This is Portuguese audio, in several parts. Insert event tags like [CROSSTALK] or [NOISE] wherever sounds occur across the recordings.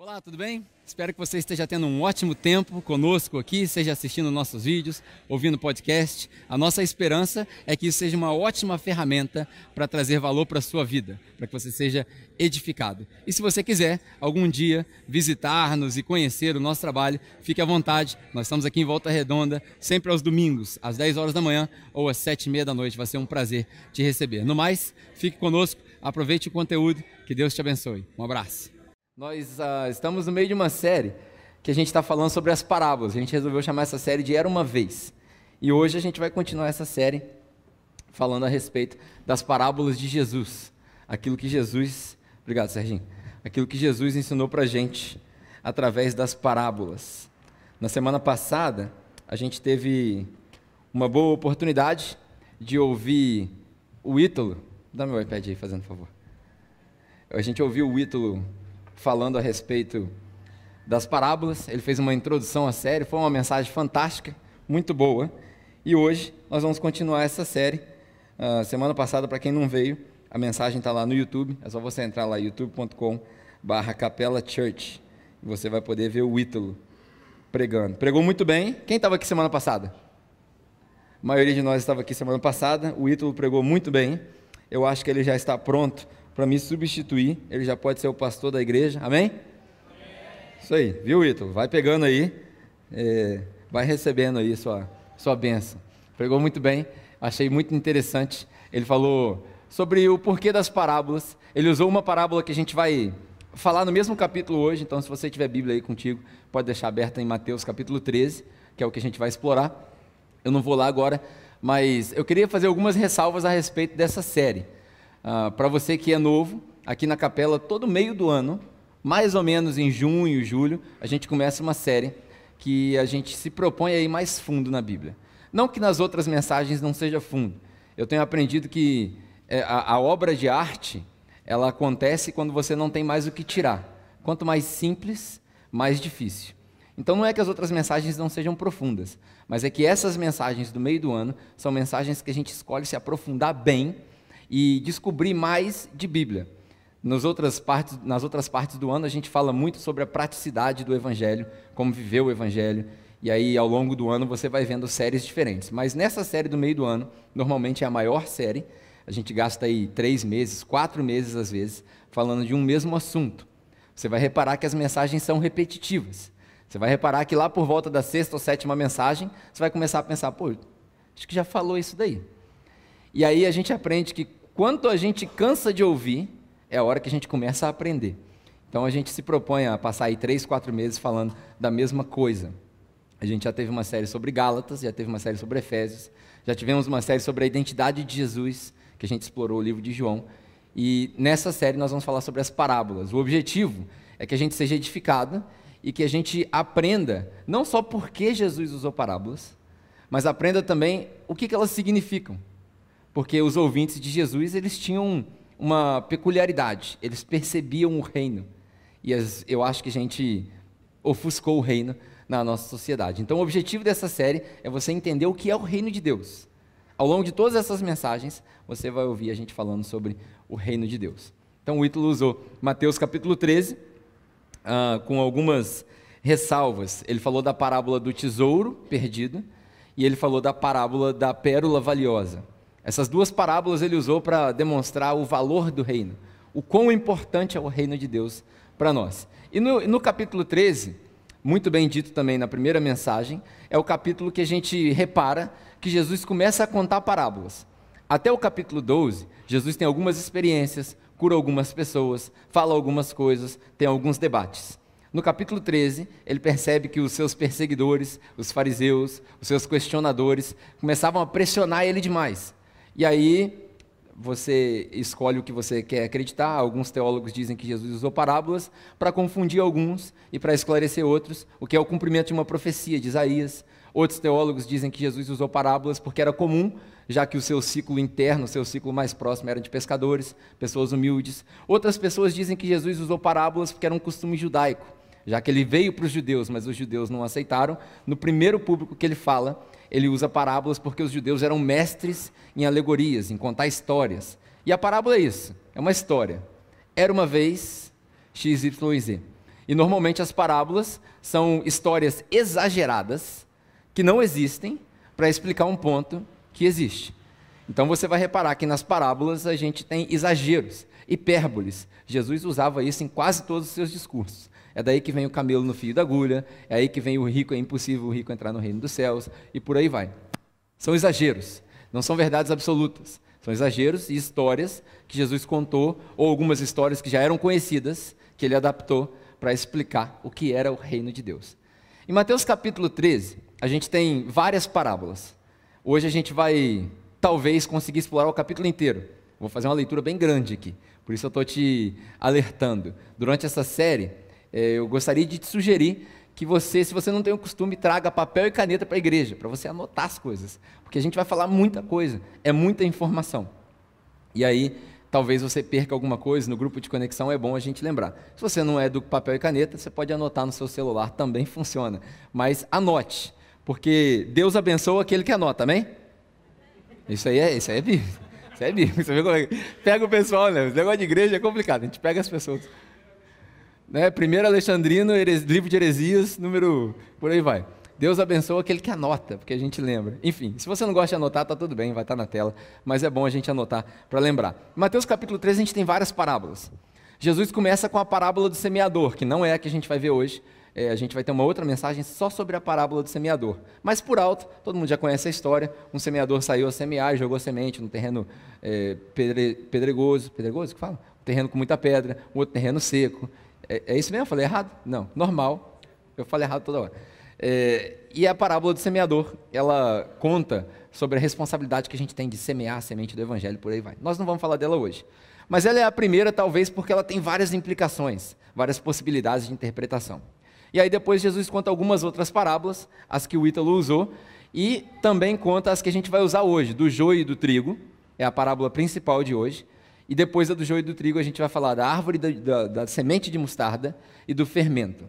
Olá, tudo bem? Espero que você esteja tendo um ótimo tempo conosco aqui, seja assistindo nossos vídeos, ouvindo podcast. A nossa esperança é que isso seja uma ótima ferramenta para trazer valor para a sua vida, para que você seja edificado. E se você quiser algum dia visitar-nos e conhecer o nosso trabalho, fique à vontade. Nós estamos aqui em Volta Redonda, sempre aos domingos, às 10 horas da manhã ou às 7 e meia da noite. Vai ser um prazer te receber. No mais, fique conosco, aproveite o conteúdo, que Deus te abençoe. Um abraço. Nós uh, estamos no meio de uma série que a gente está falando sobre as parábolas. A gente resolveu chamar essa série de Era uma Vez. E hoje a gente vai continuar essa série falando a respeito das parábolas de Jesus. Aquilo que Jesus. Obrigado, Serginho. Aquilo que Jesus ensinou para a gente através das parábolas. Na semana passada, a gente teve uma boa oportunidade de ouvir o Ítalo. Dá meu iPad aí, fazendo favor. A gente ouviu o Ítalo falando a respeito das parábolas. Ele fez uma introdução à série, foi uma mensagem fantástica, muito boa. E hoje nós vamos continuar essa série. Uh, semana passada, para quem não veio, a mensagem está lá no YouTube. É só você entrar lá, youtube.com/barra Capela Church. E você vai poder ver o Ítalo pregando. Pregou muito bem. Quem estava aqui semana passada? A maioria de nós estava aqui semana passada. O Ítalo pregou muito bem. Eu acho que ele já está pronto para me substituir, ele já pode ser o pastor da igreja, amém? Isso aí, viu, Ítalo? Vai pegando aí, é, vai recebendo aí sua, sua benção. Pregou muito bem, achei muito interessante. Ele falou sobre o porquê das parábolas. Ele usou uma parábola que a gente vai falar no mesmo capítulo hoje, então se você tiver Bíblia aí contigo, pode deixar aberta em Mateus capítulo 13, que é o que a gente vai explorar. Eu não vou lá agora, mas eu queria fazer algumas ressalvas a respeito dessa série. Ah, para você que é novo, aqui na capela, todo meio do ano, mais ou menos em junho, julho, a gente começa uma série que a gente se propõe a ir mais fundo na Bíblia. Não que nas outras mensagens não seja fundo. Eu tenho aprendido que é, a, a obra de arte, ela acontece quando você não tem mais o que tirar. Quanto mais simples, mais difícil. Então não é que as outras mensagens não sejam profundas, mas é que essas mensagens do meio do ano são mensagens que a gente escolhe se aprofundar bem e descobrir mais de Bíblia. Nas outras, partes, nas outras partes do ano, a gente fala muito sobre a praticidade do Evangelho, como viver o Evangelho. E aí, ao longo do ano, você vai vendo séries diferentes. Mas nessa série do meio do ano, normalmente é a maior série. A gente gasta aí três meses, quatro meses às vezes, falando de um mesmo assunto. Você vai reparar que as mensagens são repetitivas. Você vai reparar que lá por volta da sexta ou sétima mensagem, você vai começar a pensar, pô, acho que já falou isso daí. E aí a gente aprende que quando a gente cansa de ouvir, é a hora que a gente começa a aprender. Então a gente se propõe a passar aí três, quatro meses falando da mesma coisa. A gente já teve uma série sobre Gálatas, já teve uma série sobre Efésios, já tivemos uma série sobre a identidade de Jesus, que a gente explorou o livro de João. E nessa série nós vamos falar sobre as parábolas. O objetivo é que a gente seja edificado e que a gente aprenda não só por que Jesus usou parábolas, mas aprenda também o que elas significam porque os ouvintes de Jesus eles tinham uma peculiaridade, eles percebiam o reino. E as, eu acho que a gente ofuscou o reino na nossa sociedade. Então, o objetivo dessa série é você entender o que é o reino de Deus. Ao longo de todas essas mensagens, você vai ouvir a gente falando sobre o reino de Deus. Então, o Ítalo usou Mateus capítulo 13, uh, ah, com algumas ressalvas. Ele falou da parábola do tesouro perdido e ele falou da parábola da pérola valiosa. Essas duas parábolas ele usou para demonstrar o valor do reino, o quão importante é o reino de Deus para nós. E no, no capítulo 13, muito bem dito também na primeira mensagem, é o capítulo que a gente repara que Jesus começa a contar parábolas. Até o capítulo 12, Jesus tem algumas experiências, cura algumas pessoas, fala algumas coisas, tem alguns debates. No capítulo 13, ele percebe que os seus perseguidores, os fariseus, os seus questionadores, começavam a pressionar ele demais. E aí você escolhe o que você quer acreditar. Alguns teólogos dizem que Jesus usou parábolas para confundir alguns e para esclarecer outros, o que é o cumprimento de uma profecia de Isaías. Outros teólogos dizem que Jesus usou parábolas porque era comum, já que o seu ciclo interno, o seu ciclo mais próximo era de pescadores, pessoas humildes. Outras pessoas dizem que Jesus usou parábolas porque era um costume judaico, já que ele veio para os judeus, mas os judeus não aceitaram. No primeiro público que ele fala, ele usa parábolas porque os judeus eram mestres em alegorias, em contar histórias. E a parábola é isso, é uma história. Era uma vez X, Y e Z. E normalmente as parábolas são histórias exageradas que não existem para explicar um ponto que existe. Então você vai reparar que nas parábolas a gente tem exageros, hipérboles. Jesus usava isso em quase todos os seus discursos. É daí que vem o camelo no fio da agulha, é aí que vem o rico, é impossível o rico entrar no reino dos céus, e por aí vai. São exageros, não são verdades absolutas. São exageros e histórias que Jesus contou, ou algumas histórias que já eram conhecidas, que ele adaptou para explicar o que era o reino de Deus. Em Mateus capítulo 13, a gente tem várias parábolas. Hoje a gente vai, talvez, conseguir explorar o capítulo inteiro. Vou fazer uma leitura bem grande aqui, por isso eu estou te alertando. Durante essa série, eu gostaria de te sugerir que você, se você não tem o costume, traga papel e caneta para a igreja, para você anotar as coisas, porque a gente vai falar muita coisa, é muita informação. E aí, talvez você perca alguma coisa, no grupo de conexão é bom a gente lembrar. Se você não é do papel e caneta, você pode anotar no seu celular, também funciona. Mas anote, porque Deus abençoa aquele que anota, amém? Isso aí é, isso aí é bíblico. Isso aí é bíblico. Você vê como é Pega o pessoal, né? Esse negócio de igreja é complicado, a gente pega as pessoas. Né? Primeiro Alexandrino, livro de heresias, número. por aí vai. Deus abençoa aquele que anota, porque a gente lembra. Enfim, se você não gosta de anotar, tá tudo bem, vai estar tá na tela, mas é bom a gente anotar para lembrar. Em Mateus capítulo 3 a gente tem várias parábolas. Jesus começa com a parábola do semeador, que não é a que a gente vai ver hoje. É, a gente vai ter uma outra mensagem só sobre a parábola do semeador. Mas por alto, todo mundo já conhece a história. Um semeador saiu a semear, jogou semente no terreno é, pedre, pedregoso, pedregoso que fala? Um terreno com muita pedra, um outro terreno seco. É, é isso mesmo? Eu falei errado? Não, normal. Eu falei errado toda hora. É, e a parábola do semeador, ela conta sobre a responsabilidade que a gente tem de semear a semente do evangelho, por aí vai. Nós não vamos falar dela hoje. Mas ela é a primeira, talvez, porque ela tem várias implicações, várias possibilidades de interpretação. E aí depois Jesus conta algumas outras parábolas, as que o Ítalo usou, e também conta as que a gente vai usar hoje, do joio e do trigo, é a parábola principal de hoje, e depois da do joio e do trigo, a gente vai falar da árvore da, da, da semente de mostarda e do fermento.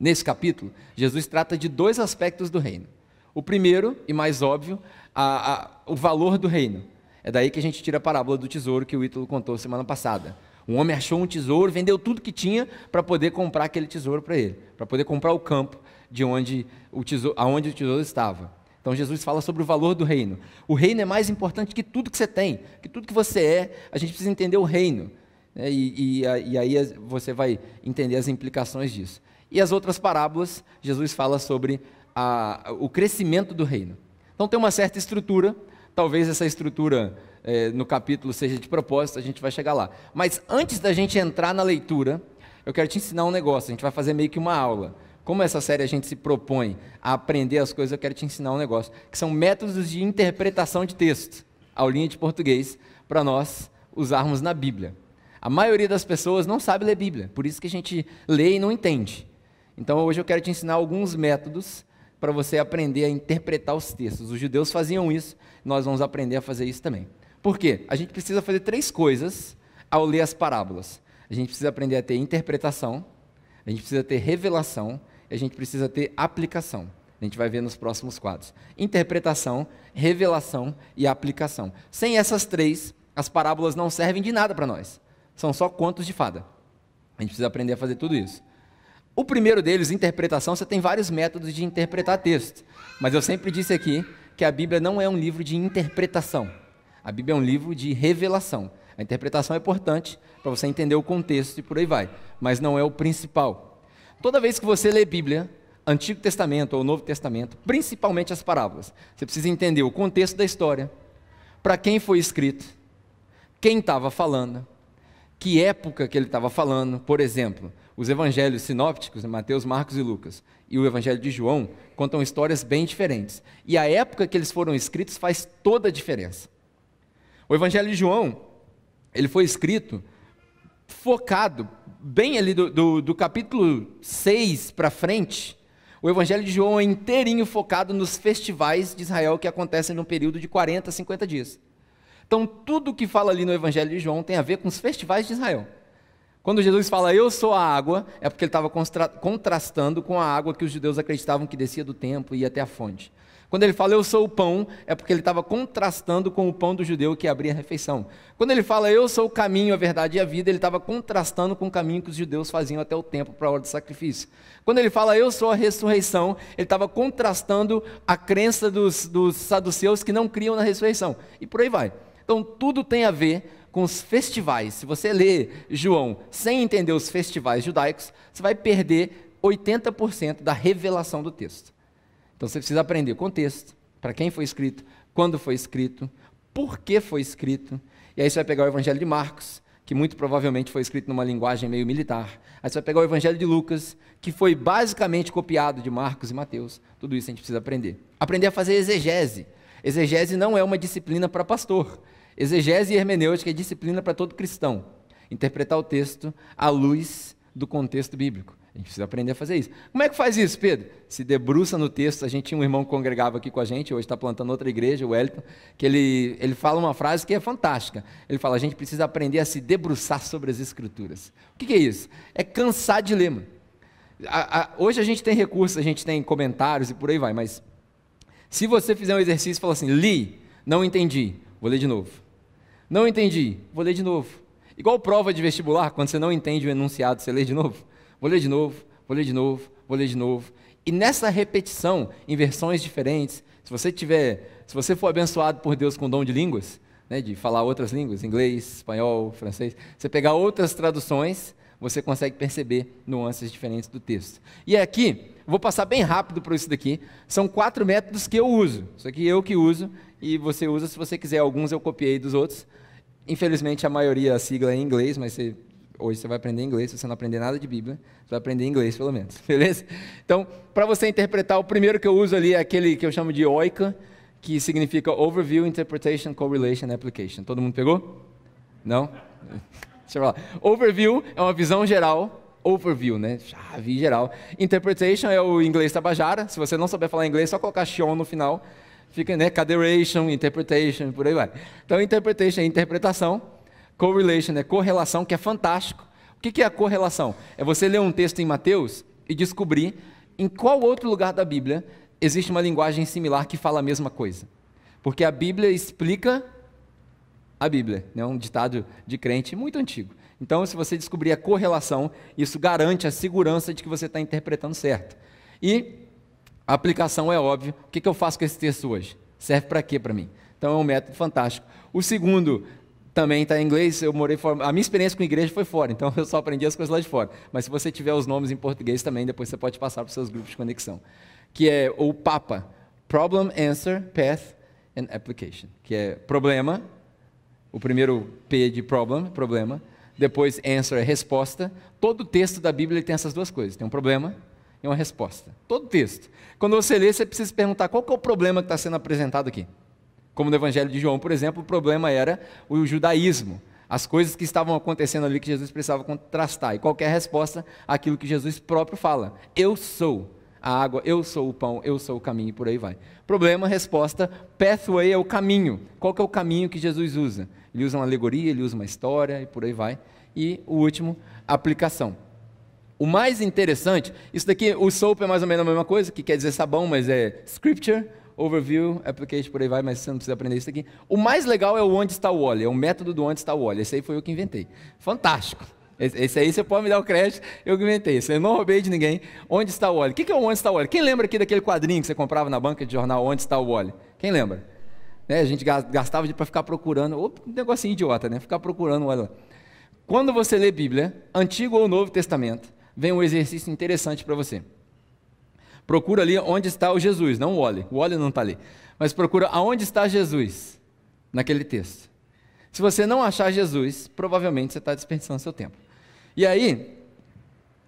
Nesse capítulo, Jesus trata de dois aspectos do reino. O primeiro, e mais óbvio, a, a, o valor do reino. É daí que a gente tira a parábola do tesouro que o Ítalo contou semana passada. Um homem achou um tesouro, vendeu tudo que tinha para poder comprar aquele tesouro para ele, para poder comprar o campo de onde o tesouro, aonde o tesouro estava. Então Jesus fala sobre o valor do reino. O reino é mais importante que tudo que você tem, que tudo que você é. A gente precisa entender o reino. Né? E, e, e aí você vai entender as implicações disso. E as outras parábolas, Jesus fala sobre a, o crescimento do reino. Então tem uma certa estrutura, talvez essa estrutura é, no capítulo seja de propósito, a gente vai chegar lá. Mas antes da gente entrar na leitura, eu quero te ensinar um negócio, a gente vai fazer meio que uma aula. Como essa série a gente se propõe a aprender as coisas, eu quero te ensinar um negócio, que são métodos de interpretação de texto, aulinha de português, para nós usarmos na Bíblia. A maioria das pessoas não sabe ler Bíblia, por isso que a gente lê e não entende. Então hoje eu quero te ensinar alguns métodos para você aprender a interpretar os textos. Os judeus faziam isso, nós vamos aprender a fazer isso também. Por quê? A gente precisa fazer três coisas ao ler as parábolas. A gente precisa aprender a ter interpretação, a gente precisa ter revelação a gente precisa ter aplicação. A gente vai ver nos próximos quadros. Interpretação, revelação e aplicação. Sem essas três, as parábolas não servem de nada para nós. São só contos de fada. A gente precisa aprender a fazer tudo isso. O primeiro deles, interpretação, você tem vários métodos de interpretar texto. Mas eu sempre disse aqui que a Bíblia não é um livro de interpretação. A Bíblia é um livro de revelação. A interpretação é importante para você entender o contexto e por aí vai, mas não é o principal. Toda vez que você lê Bíblia, Antigo Testamento ou Novo Testamento, principalmente as parábolas, você precisa entender o contexto da história, para quem foi escrito, quem estava falando, que época que ele estava falando. Por exemplo, os evangelhos sinópticos, Mateus, Marcos e Lucas, e o evangelho de João, contam histórias bem diferentes. E a época que eles foram escritos faz toda a diferença. O evangelho de João, ele foi escrito focado bem ali do, do, do capítulo 6 para frente, o Evangelho de João é inteirinho focado nos festivais de Israel que acontecem num período de 40, 50 dias. Então, tudo que fala ali no Evangelho de João tem a ver com os festivais de Israel. Quando Jesus fala eu sou a água, é porque ele estava contrastando com a água que os judeus acreditavam que descia do templo e ia até a fonte. Quando ele fala eu sou o pão, é porque ele estava contrastando com o pão do judeu que abria a refeição. Quando ele fala eu sou o caminho, a verdade e a vida, ele estava contrastando com o caminho que os judeus faziam até o templo para a hora do sacrifício. Quando ele fala eu sou a ressurreição, ele estava contrastando a crença dos, dos saduceus que não criam na ressurreição. E por aí vai. Então tudo tem a ver com os festivais. Se você lê João sem entender os festivais judaicos, você vai perder 80% da revelação do texto. Então você precisa aprender o contexto, para quem foi escrito, quando foi escrito, por que foi escrito. E aí você vai pegar o Evangelho de Marcos, que muito provavelmente foi escrito numa linguagem meio militar. Aí você vai pegar o Evangelho de Lucas, que foi basicamente copiado de Marcos e Mateus. Tudo isso a gente precisa aprender. Aprender a fazer exegese. Exegese não é uma disciplina para pastor. Exegese e hermenêutica é disciplina para todo cristão. Interpretar o texto à luz do contexto bíblico. A gente precisa aprender a fazer isso. Como é que faz isso, Pedro? Se debruça no texto. A gente tinha um irmão que congregava aqui com a gente, hoje está plantando outra igreja, o Wellington, que ele, ele fala uma frase que é fantástica. Ele fala: a gente precisa aprender a se debruçar sobre as Escrituras. O que, que é isso? É cansar de ler. A, a, hoje a gente tem recursos, a gente tem comentários e por aí vai, mas se você fizer um exercício e falar assim: li, não entendi, vou ler de novo. Não entendi, vou ler de novo. Igual prova de vestibular, quando você não entende o enunciado, você lê de novo. Vou ler de novo, vou ler de novo, vou ler de novo. E nessa repetição, em versões diferentes, se você tiver, se você for abençoado por Deus com dom de línguas, né, de falar outras línguas, inglês, espanhol, francês, você pegar outras traduções, você consegue perceber nuances diferentes do texto. E aqui, vou passar bem rápido por isso daqui. São quatro métodos que eu uso. Isso aqui eu que uso e você usa se você quiser. Alguns eu copiei dos outros. Infelizmente a maioria a sigla é em inglês, mas você Hoje você vai aprender inglês, se você não aprender nada de Bíblia, você vai aprender inglês pelo menos, [LAUGHS] beleza? Então, para você interpretar, o primeiro que eu uso ali é aquele que eu chamo de OICA, que significa Overview, Interpretation, Correlation, Application. Todo mundo pegou? Não? [LAUGHS] Deixa eu falar. Overview é uma visão geral, overview, né? Chave geral. Interpretation é o inglês tabajara. Se você não souber falar inglês, só colocar Xion no final. Fica, né? Caderation, interpretation, por aí vai. Então, interpretation é interpretação. Correlation é correlação, que é fantástico. O que é a correlação? É você ler um texto em Mateus e descobrir em qual outro lugar da Bíblia existe uma linguagem similar que fala a mesma coisa. Porque a Bíblia explica a Bíblia, é né? um ditado de crente muito antigo. Então, se você descobrir a correlação, isso garante a segurança de que você está interpretando certo. E a aplicação é óbvio. O que, que eu faço com esse texto hoje? Serve para quê para mim? Então é um método fantástico. O segundo também está em inglês. Eu morei fora. A minha experiência com igreja foi fora, então eu só aprendi as coisas lá de fora. Mas se você tiver os nomes em português também, depois você pode passar para os seus grupos de conexão. Que é o PAPA Problem, Answer, Path and Application. Que é problema, o primeiro P de problem, problema. Depois answer é resposta. Todo texto da Bíblia tem essas duas coisas: tem um problema e uma resposta. Todo texto. Quando você lê, você precisa perguntar qual é o problema que está sendo apresentado aqui. Como no Evangelho de João, por exemplo, o problema era o judaísmo, as coisas que estavam acontecendo ali que Jesus precisava contrastar. E qualquer resposta, aquilo que Jesus próprio fala: Eu sou a água, eu sou o pão, eu sou o caminho, e por aí vai. Problema, resposta: pathway é o caminho. Qual que é o caminho que Jesus usa? Ele usa uma alegoria, ele usa uma história e por aí vai. E o último, aplicação. O mais interessante, isso daqui, o soap é mais ou menos a mesma coisa, que quer dizer sabão, mas é scripture, overview, application, por aí vai, mas você não precisa aprender isso aqui. O mais legal é o onde está o óleo, é o método do onde está o óleo. Esse aí foi eu que inventei. Fantástico. Esse aí você pode me dar o crédito, eu que inventei. Isso eu não roubei de ninguém. Onde está o óleo? O que é o onde está o óleo? Quem lembra aqui daquele quadrinho que você comprava na banca de jornal, onde está o óleo? Quem lembra? Né, a gente gastava para ficar procurando, um negocinho idiota, né? Ficar procurando o óleo. Quando você lê Bíblia, Antigo ou Novo Testamento, vem um exercício interessante para você. Procura ali onde está o Jesus, não o óleo. O óleo não está ali. Mas procura aonde está Jesus naquele texto. Se você não achar Jesus, provavelmente você está desperdiçando seu tempo. E aí,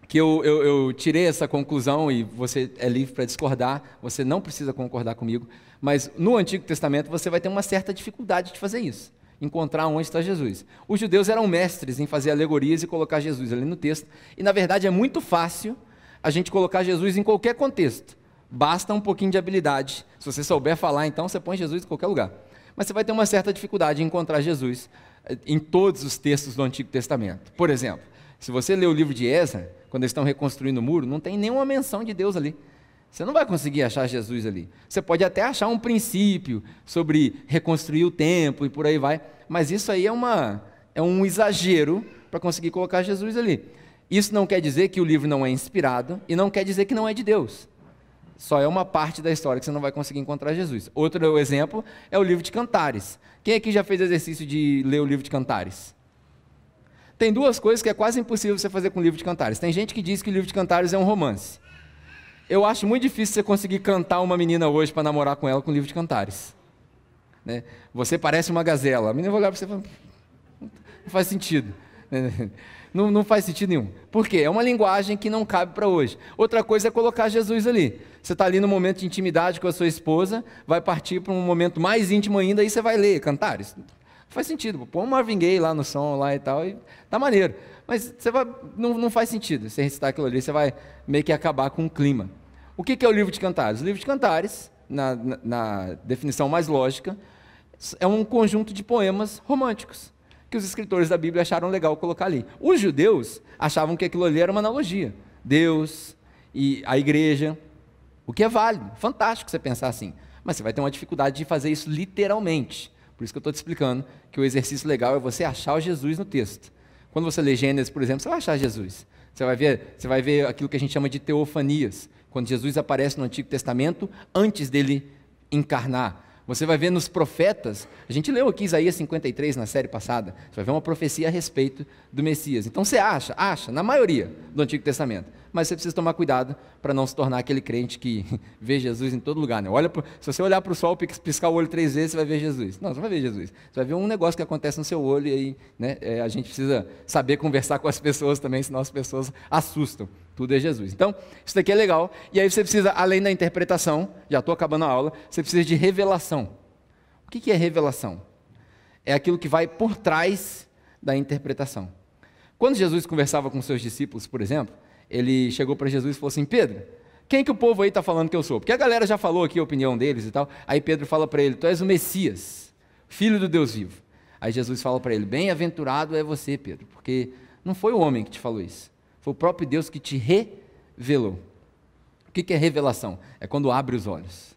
que eu, eu, eu, tirei essa conclusão, e você é livre para discordar, você não precisa concordar comigo, mas no Antigo Testamento você vai ter uma certa dificuldade de fazer isso, encontrar onde está Jesus. Os judeus eram mestres em fazer alegorias e colocar Jesus ali no texto, e na verdade é muito fácil a gente colocar Jesus em qualquer contexto. Basta um pouquinho de habilidade. Se você souber falar, então você põe Jesus em qualquer lugar. Mas você vai ter uma certa dificuldade em encontrar Jesus eh, em todos os textos do Antigo Testamento. Por exemplo, Se você ler o livro de Ezra, quando eles estão reconstruindo o muro, não tem nenhuma menção de Deus ali. Você não vai conseguir achar Jesus ali. Você pode até achar um princípio sobre reconstruir o templo e por aí vai, mas isso aí é, uma, é um exagero para conseguir colocar Jesus ali. Isso não quer dizer que o livro não é inspirado e não quer dizer que não é de Deus. Só é uma parte da história que você não vai conseguir encontrar Jesus. Outro exemplo é o livro de Cantares. Quem aqui já fez exercício de ler o livro de Cantares? Tem duas coisas que é quase impossível você fazer com o livro de Cantares. Tem gente que diz que o livro de Cantares é um romance. Eu acho muito difícil você conseguir cantar uma menina hoje para namorar com ela com o livro de Cantares. Né? Você parece uma gazela. A menina vai olhar para você e falar, não faz sentido. [LAUGHS] Não, não, faz sentido nenhum. Por quê? É uma linguagem que não cabe para hoje. Outra coisa é colocar Jesus ali. Você está ali no momento de intimidade com a sua esposa, vai partir para um momento mais íntimo ainda, e você vai ler Cantares. Faz sentido, põe um Marvin Gaye lá no som lá e tal, e tá maneiro. Mas você vai, não, não faz sentido você recitar aquilo ali, você vai meio que acabar com o clima. O que, que é o livro de Cantares? O livro de Cantares, na, na, na definição mais lógica, é um conjunto de poemas românticos que os escritores da Bíblia acharam legal colocar ali. Os judeus achavam que aquilo ali era uma analogia. Deus e a igreja, o que é válido, fantástico você pensar assim. Mas você vai ter uma dificuldade de fazer isso literalmente. Por isso que eu estou te explicando que o exercício legal é você achar o Jesus no texto. Quando você lê Gênesis, por exemplo, você vai achar Jesus. Você vai ver, você vai ver aquilo que a gente chama de teofanias, quando Jesus aparece no Antigo Testamento antes dele encarnar. Você vai ver nos profetas, a gente leu aqui Isaías 53 na série passada, você vai ver uma profecia a respeito do Messias. Então você acha, acha, na maioria do Antigo Testamento, mas você precisa tomar cuidado para não se tornar aquele crente que [LAUGHS] vê Jesus em todo lugar. Né? Olha pro, se você olhar para o sol, piscar o olho três vezes, você vai ver Jesus. Não, você vai ver Jesus. Você vai ver um negócio que acontece no seu olho e aí né, é, a gente precisa saber conversar [LAUGHS] com as pessoas também, senão as pessoas assustam tudo é Jesus. Então, isso daqui é legal. E aí você precisa, além da interpretação, já estou acabando a aula, você precisa de revelação. O que é revelação? É aquilo que vai por trás da interpretação. Quando Jesus conversava com seus discípulos, por exemplo, ele chegou para Jesus e falou assim: Pedro, quem que o povo aí está falando que eu sou? Porque a galera já falou aqui a opinião deles e tal. Aí Pedro fala para ele: Tu és o Messias, filho do Deus vivo. Aí Jesus fala para ele: Bem-aventurado é você, Pedro, porque não foi o homem que te falou isso, foi o próprio Deus que te revelou. O que é revelação? É quando abre os olhos.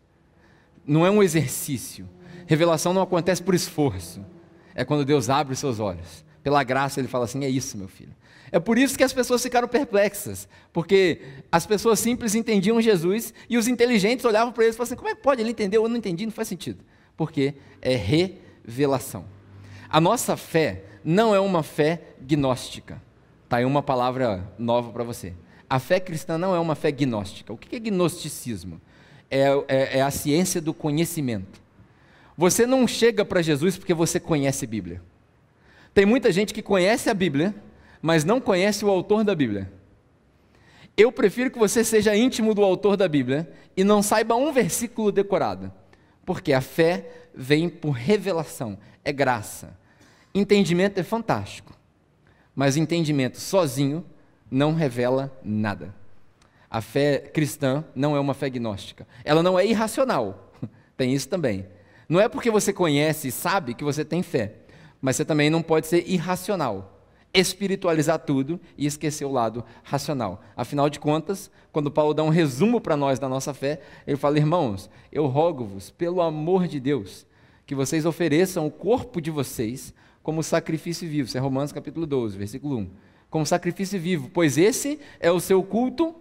Não é um exercício. Revelação não acontece por esforço. É quando Deus abre os seus olhos. Pela graça, Ele fala assim: é isso, meu filho. É por isso que as pessoas ficaram perplexas, porque as pessoas simples entendiam Jesus e os inteligentes olhavam para eles e falavam assim: como é que pode ele entender? Eu não entendi, não faz sentido. Porque é revelação. A nossa fé não é uma fé gnóstica. Está aí uma palavra nova para você. A fé cristã não é uma fé gnóstica. O que é gnosticismo? É, é, é a ciência do conhecimento. Você não chega para Jesus porque você conhece a Bíblia. Tem muita gente que conhece a Bíblia, mas não conhece o autor da Bíblia. Eu prefiro que você seja íntimo do autor da Bíblia e não saiba um versículo decorado, porque a fé vem por revelação, é graça. Entendimento é fantástico mas entendimento sozinho não revela nada. A fé cristã não é uma fé gnóstica. Ela não é irracional. [LAUGHS] Tem isso também. Não é porque você conhece e sabe que você tem fé, mas você também não pode ser irracional. Espiritualizar tudo e esquecer o lado racional. Afinal de contas, quando Paulo dá um resumo para nós da nossa fé, ele fala: Irmãos, eu rogo-vos, pelo amor de Deus, que vocês ofereçam o corpo de vocês como sacrifício vivo. Isso é Romanos capítulo 12, versículo 1. Como sacrifício vivo, pois esse é o seu culto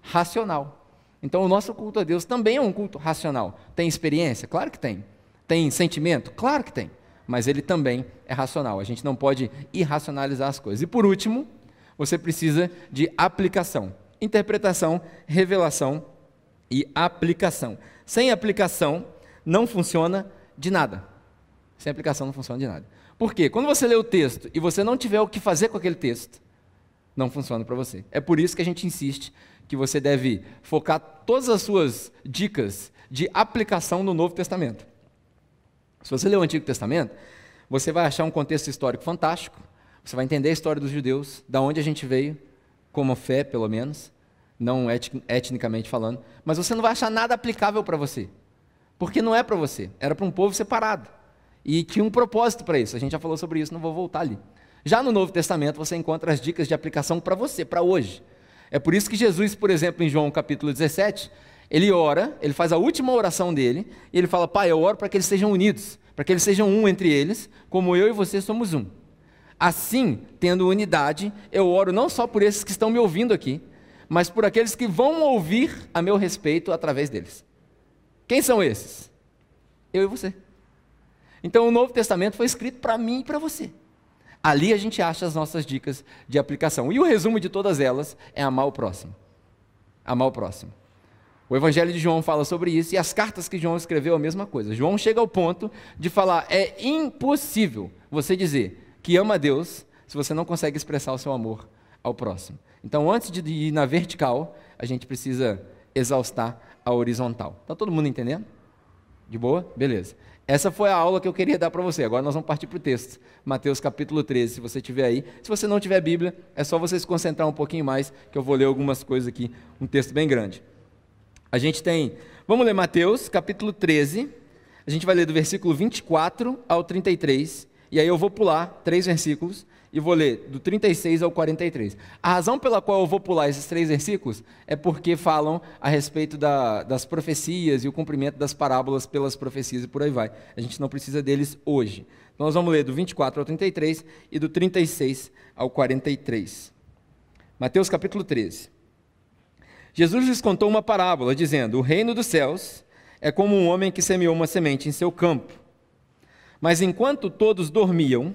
racional. Então, o nosso culto a Deus também é um culto racional. Tem experiência? Claro que tem. Tem sentimento? Claro que tem. Mas ele também é racional. A gente não pode irracionalizar as coisas. E por último, você precisa de aplicação. Interpretação, revelação e aplicação. Sem aplicação, não funciona de nada. Sem aplicação não funciona de nada. Por quê? Quando você lê o texto e você não tiver o que fazer com aquele texto, não funciona para você. É por isso que a gente insiste que você deve focar todas as suas dicas de aplicação no Novo Testamento. Se você ler o Antigo Testamento, você vai achar um contexto histórico fantástico, você vai entender a história dos judeus, da onde a gente veio, como fé, pelo menos, não etnicamente falando, mas você não vai achar nada aplicável para você, porque não é para você, era para um povo separado. E tinha um propósito para isso. A gente já falou sobre isso, não vou voltar ali. Já no Novo Testamento você encontra as dicas de aplicação para você, para hoje. É por isso que Jesus, por exemplo, em João capítulo 17, ele ora, ele faz a última oração dele, e ele fala: Pai, eu oro para que eles sejam unidos, para que eles sejam um entre eles, como eu e você somos um. Assim, tendo unidade, eu oro não só por esses que estão me ouvindo aqui, mas por aqueles que vão ouvir a meu respeito através deles. Quem são esses? Eu e você. Então, o Novo Testamento foi escrito para mim e para você. Ali a gente acha as nossas dicas de aplicação. E o resumo de todas elas é amar o próximo. Amar o próximo. O Evangelho de João fala sobre isso e as cartas que João escreveu a mesma coisa. João chega ao ponto de falar: é impossível você dizer que ama a Deus se você não consegue expressar o seu amor ao próximo. Então, antes de ir na vertical, a gente precisa exaustar a horizontal. Está todo mundo entendendo? De boa? Beleza. Essa foi a aula que eu queria dar para você. Agora nós vamos partir para o texto. Mateus capítulo 13, se você tiver aí. Se você não tiver Bíblia, é só você se concentrar um pouquinho mais, que eu vou ler algumas coisas aqui, um texto bem grande. A gente tem, vamos ler Mateus, capítulo 13. A gente vai ler do versículo 24 ao 33. E aí eu vou pular três versículos e vou ler do 36 ao 43. A razão pela qual eu vou pular esses três versículos é porque falam a respeito da, das profecias e o cumprimento das parábolas pelas profecias e por aí vai. A gente não precisa deles hoje. Então nós vamos ler do 24 ao 33 e do 36 ao 43. Mateus capítulo 13. Jesus lhes contou uma parábola, dizendo: O reino dos céus é como um homem que semeou uma semente em seu campo. Mas enquanto todos dormiam,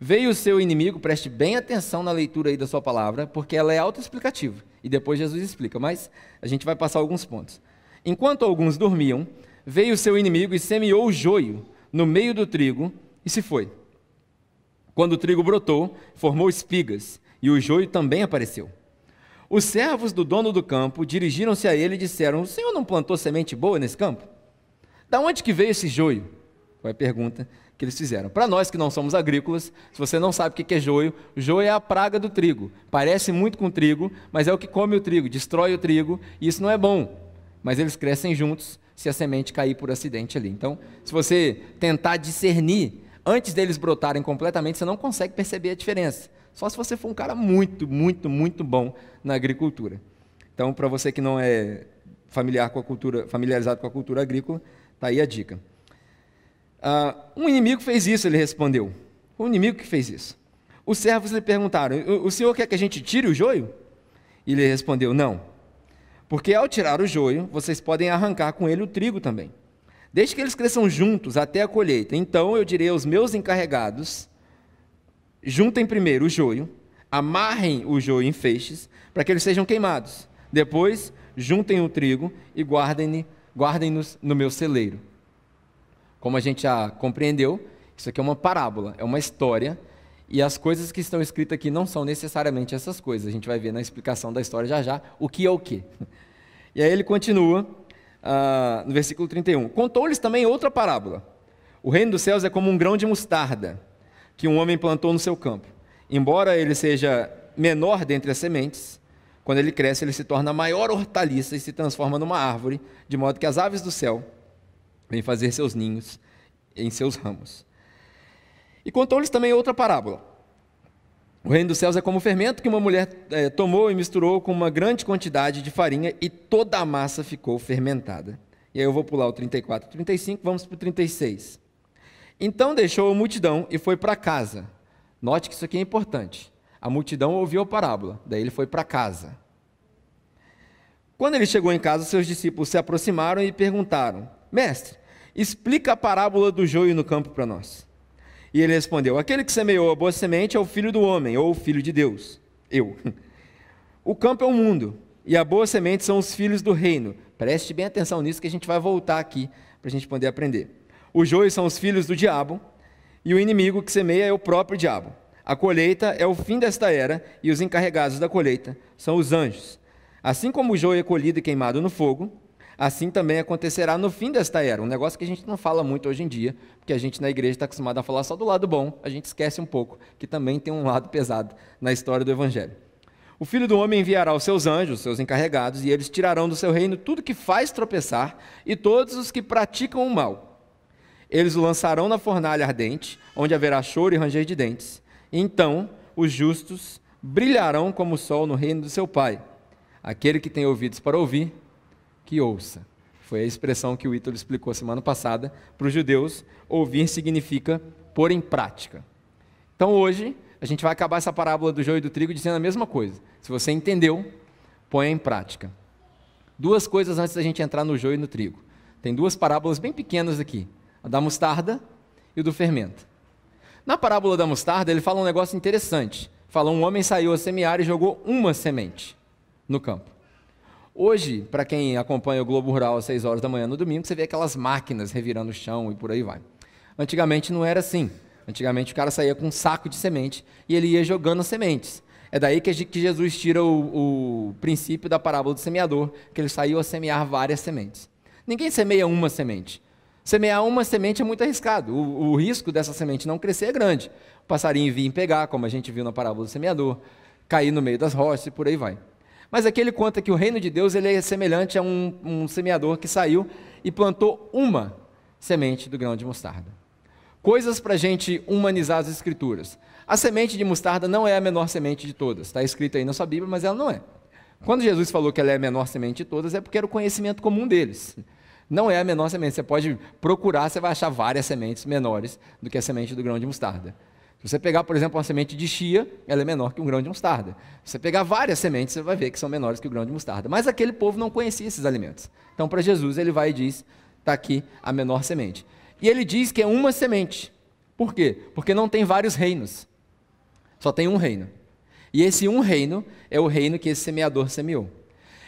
veio o seu inimigo, preste bem atenção na leitura aí da sua palavra, porque ela é autoexplicativa. E depois Jesus explica, mas a gente vai passar alguns pontos. Enquanto alguns dormiam, veio o seu inimigo e semeou o joio no meio do trigo e se foi. Quando o trigo brotou, formou espigas, e o joio também apareceu. Os servos do dono do campo dirigiram-se a ele e disseram: O senhor não plantou semente boa nesse campo? Da onde que veio esse joio? Foi a pergunta que eles fizeram. Para nós que não somos agrícolas, se você não sabe o que é joio, joio é a praga do trigo. Parece muito com trigo, mas é o que come o trigo, destrói o trigo, e isso não é bom. Mas eles crescem juntos se a semente cair por acidente ali. Então, se você tentar discernir antes deles brotarem completamente, você não consegue perceber a diferença. Só se você for um cara muito, muito, muito bom na agricultura. Então, para você que não é familiar com a cultura, familiarizado com a cultura agrícola, está aí a dica. Uh, um inimigo fez isso, ele respondeu. Um inimigo que fez isso. Os servos lhe perguntaram: O senhor quer que a gente tire o joio? E ele respondeu: Não. Porque ao tirar o joio, vocês podem arrancar com ele o trigo também. Desde que eles cresçam juntos até a colheita. Então eu direi aos meus encarregados: juntem primeiro o joio, amarrem o joio em feixes, para que eles sejam queimados. Depois, juntem o trigo e guardem-nos guardem no meu celeiro. Como a gente já compreendeu, isso aqui é uma parábola, é uma história, e as coisas que estão escritas aqui não são necessariamente essas coisas. A gente vai ver na explicação da história já já o que é o que. E aí ele continua uh, no versículo 31. Contou-lhes também outra parábola. O reino dos céus é como um grão de mostarda que um homem plantou no seu campo. Embora ele seja menor dentre as sementes, quando ele cresce, ele se torna a maior hortaliça e se transforma numa árvore, de modo que as aves do céu vêm fazer seus ninhos em seus ramos. E contou-lhes também outra parábola. O reino dos céus é como o fermento que uma mulher é, tomou e misturou com uma grande quantidade de farinha e toda a massa ficou fermentada. E aí eu vou pular o 34 e 35, vamos para o 36. Então deixou a multidão e foi para casa. Note que isso aqui é importante. A multidão ouviu a parábola, daí ele foi para casa. Quando ele chegou em casa, seus discípulos se aproximaram e perguntaram: Mestre, explica a parábola do joio no campo para nós. E ele respondeu: Aquele que semeou a boa semente é o filho do homem, ou o filho de Deus. Eu. [LAUGHS] O campo é o mundo, e a boa semente são os filhos do reino. Preste bem atenção nisso que a gente vai voltar aqui para a gente poder aprender. Os joios são os filhos do diabo, e o inimigo que semeia é o próprio diabo. A colheita é o fim desta era, e os encarregados da colheita são os anjos. Assim como o joio é colhido e queimado no fogo, assim também acontecerá no fim desta era. Um negócio que a gente não fala muito hoje em dia, porque a gente na igreja está acostumado a falar só do lado bom, a gente esquece um pouco que também tem um lado pesado na história do Evangelho. O filho do homem enviará os seus anjos, seus encarregados, e eles tirarão do seu reino tudo que faz tropeçar e todos os que praticam o mal eles o lançarão na fornalha ardente, onde haverá choro e ranger de dentes. Então os justos brilharão como o sol no reino do seu Pai. Aquele que tem ouvidos para ouvir, que ouça. Foi a expressão que o Ítalo explicou semana passada. Para os judeus, ouvir significa pôr em prática. Então hoje, a gente vai acabar essa parábola do joio e do trigo dizendo a mesma coisa. Se você entendeu, ponha em prática. Duas coisas antes da gente entrar no joio e no trigo. Tem duas parábolas bem pequenas aqui: a da mostarda e o do fermento. Na parábola da mostarda, ele fala um negócio interessante. Fala: um homem saiu a semear e jogou uma semente no campo. Hoje, para quem acompanha o Globo Rural às 6 horas da manhã no domingo, você vê aquelas máquinas revirando o chão e por aí vai. Antigamente não era assim. Antigamente o cara saía com um saco de semente e ele ia jogando sementes. É daí que Jesus tira o, o princípio da parábola do semeador, que ele saiu a semear várias sementes. Ninguém semeia uma semente. Semear uma semente é muito arriscado. O, o, risco dessa semente não crescer é grande. O passarinho vir pegar, como a gente viu na parábola do semeador, cair no meio das rochas e por aí vai. Mas aqui ele conta que o reino de Deus ele é semelhante a um, um semeador que saiu e plantou uma semente do grão de mostarda. Coisas para a gente humanizar as escrituras. A semente de mostarda não é a menor semente de todas. Está escrito aí na sua Bíblia, mas ela não é. Quando Jesus falou que ela é a menor semente de todas, é porque era o conhecimento comum deles. Não é a menor semente. Você pode procurar, você vai achar várias sementes menores do que a semente do grão de mostarda. Se você pegar, por exemplo, uma semente de chia, ela é menor que um grão de mostarda. Se você pegar várias sementes, você vai ver que são menores que o grão de mostarda. Mas aquele povo não conhecia esses alimentos. Então, para Jesus, ele vai e diz: está aqui a menor semente. E ele diz que é uma semente. Por quê? Porque não tem vários reinos. Só tem um reino. E esse um reino é o reino que esse semeador semeou.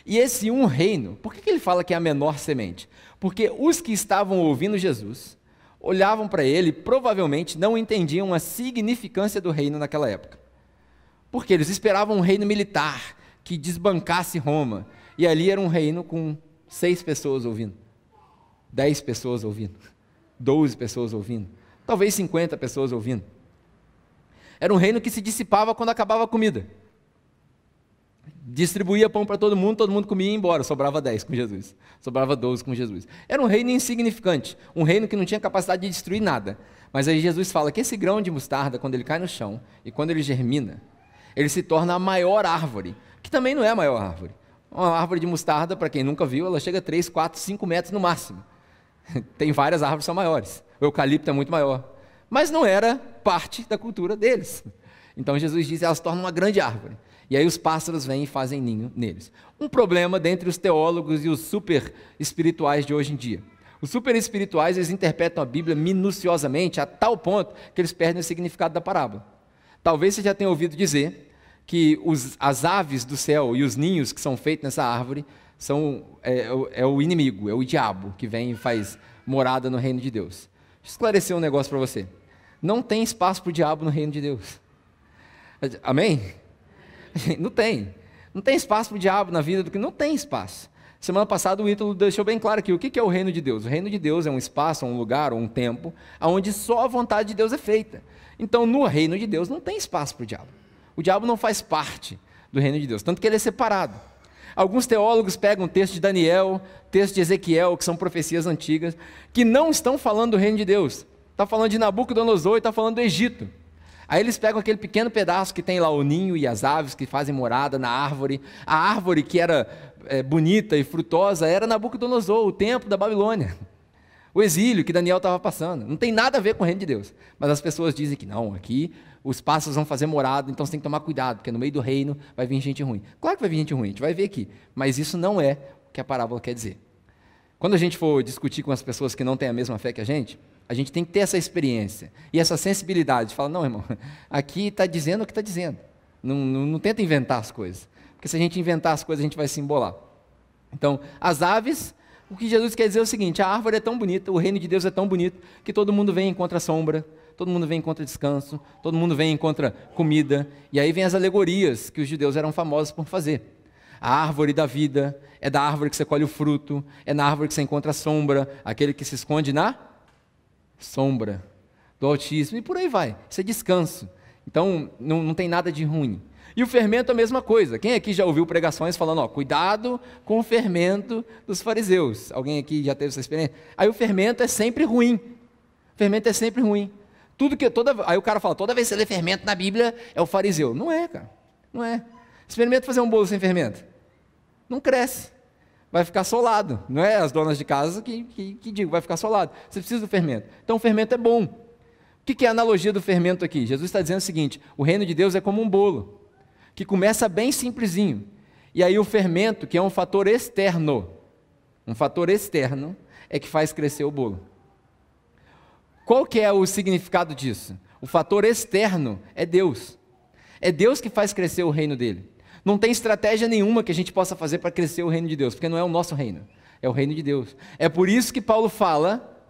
E esse um reino, por que ele fala que é a menor semente? Porque os que estavam ouvindo Jesus, olhavam para ele e provavelmente não entendiam a significância do reino naquela época. Porque eles esperavam um reino militar que desbancasse Roma. E ali era um reino com seis pessoas ouvindo, dez pessoas ouvindo, doze pessoas ouvindo, talvez cinquenta pessoas ouvindo. Era um reino que se dissipava quando acabava a comida distribuía pão para todo mundo, todo mundo comia e ia embora, sobrava 10 com Jesus, sobrava 12 com Jesus. Era um reino insignificante, um reino que não tinha capacidade de destruir nada. Mas aí Jesus fala que esse grão de mostarda, quando ele cai no chão e quando ele germina, ele se torna a maior árvore, que também não é a maior árvore. Uma árvore de mostarda, para quem nunca viu, ela chega a 3, 4, 5 metros no máximo. [LAUGHS] Tem várias árvores que são maiores. O eucalipto é muito maior. Mas não era parte da cultura deles. Então Jesus diz que elas tornam uma grande árvore. E aí os pássaros vêm e fazem ninho neles. Um problema dentre os teólogos e os super espirituais de hoje em dia. Os super espirituais, eles interpretam a Bíblia minuciosamente a tal ponto que eles perdem o significado da parábola. Talvez você já tenha ouvido dizer que os, as aves do céu e os ninhos que são feitos nessa árvore são, é, é o inimigo, é o diabo que vem e faz morada no reino de Deus. Deixa eu esclarecer um negócio para você. Não tem espaço para o diabo no reino de Deus. Amém? [LAUGHS] Não tem. Não tem espaço para o diabo na vida do que não tem espaço. Semana passada o Ítalo deixou bem claro aqui o que é o reino de Deus. O reino de Deus é um espaço, um lugar, um tempo, onde só a vontade de Deus é feita. Então, no reino de Deus não tem espaço para o diabo. O diabo não faz parte do reino de Deus, tanto que ele é separado. Alguns teólogos pegam o texto de Daniel, texto de Ezequiel, que são profecias antigas, que não estão falando do reino de Deus. Está falando de Nabucodonosor e está falando do Egito. Aí eles pegam aquele pequeno pedaço que tem lá o ninho e as aves que fazem morada na árvore. A árvore que era é, bonita e frutosa era Nabucodonosor, o templo da Babilônia. O exílio que Daniel estava passando. Não tem nada a ver com o reino de Deus. Mas as pessoas dizem que não, aqui os pássaros vão fazer morada, então você tem que tomar cuidado, porque no meio do reino vai vir gente ruim. Claro que vai vir gente ruim, a gente vai ver aqui. Mas isso não é o que a parábola quer dizer. Quando a gente for discutir com as pessoas que não têm a mesma fé que a gente, a gente tem que ter essa experiência e essa sensibilidade de falar, não, irmão, [LAUGHS] aqui está dizendo o que está dizendo. Não, não, não, tenta inventar as coisas. Porque se a gente inventar as coisas, a gente vai se embolar. Então, as aves, o que Jesus quer dizer é o seguinte: a árvore é tão bonita, o reino de Deus é tão bonito, que todo mundo vem e encontra sombra, todo mundo vem e encontra descanso, todo mundo vem e encontra comida. E aí vem as alegorias que os judeus eram famosos por fazer. A árvore da vida é da árvore que você colhe o fruto, é na árvore que você encontra a sombra, aquele que se esconde na sombra do Altíssimo, e por aí vai. Isso é descanso. Então, não, não tem nada de ruim. E o fermento é a mesma coisa. Quem aqui já ouviu pregações falando, ó, cuidado com o fermento dos fariseus? Alguém aqui já teve essa experiência? Aí o fermento é sempre ruim. O fermento é sempre ruim. Tudo que toda aí o cara fala, toda vez que você lê fermento na Bíblia é o fariseu. Não é, cara. Não é. Experimenta fazer um bolo sem fermento. Não cresce. Vai ficar solado. Não é as donas de casa que, que, que digam, vai ficar solado. Você precisa do fermento. Então o fermento é bom. O que é a analogia do fermento aqui? Jesus está dizendo o seguinte: o reino de Deus é como um bolo, que começa bem simplesinho. E aí o fermento, que é um fator externo, um fator externo, é que faz crescer o bolo. Qual que é o significado disso? O fator externo é Deus. É Deus que faz crescer o reino dele. Não tem estratégia nenhuma que a gente possa fazer para crescer o reino de Deus, porque não é o nosso reino, é o reino de Deus. É por isso que Paulo fala,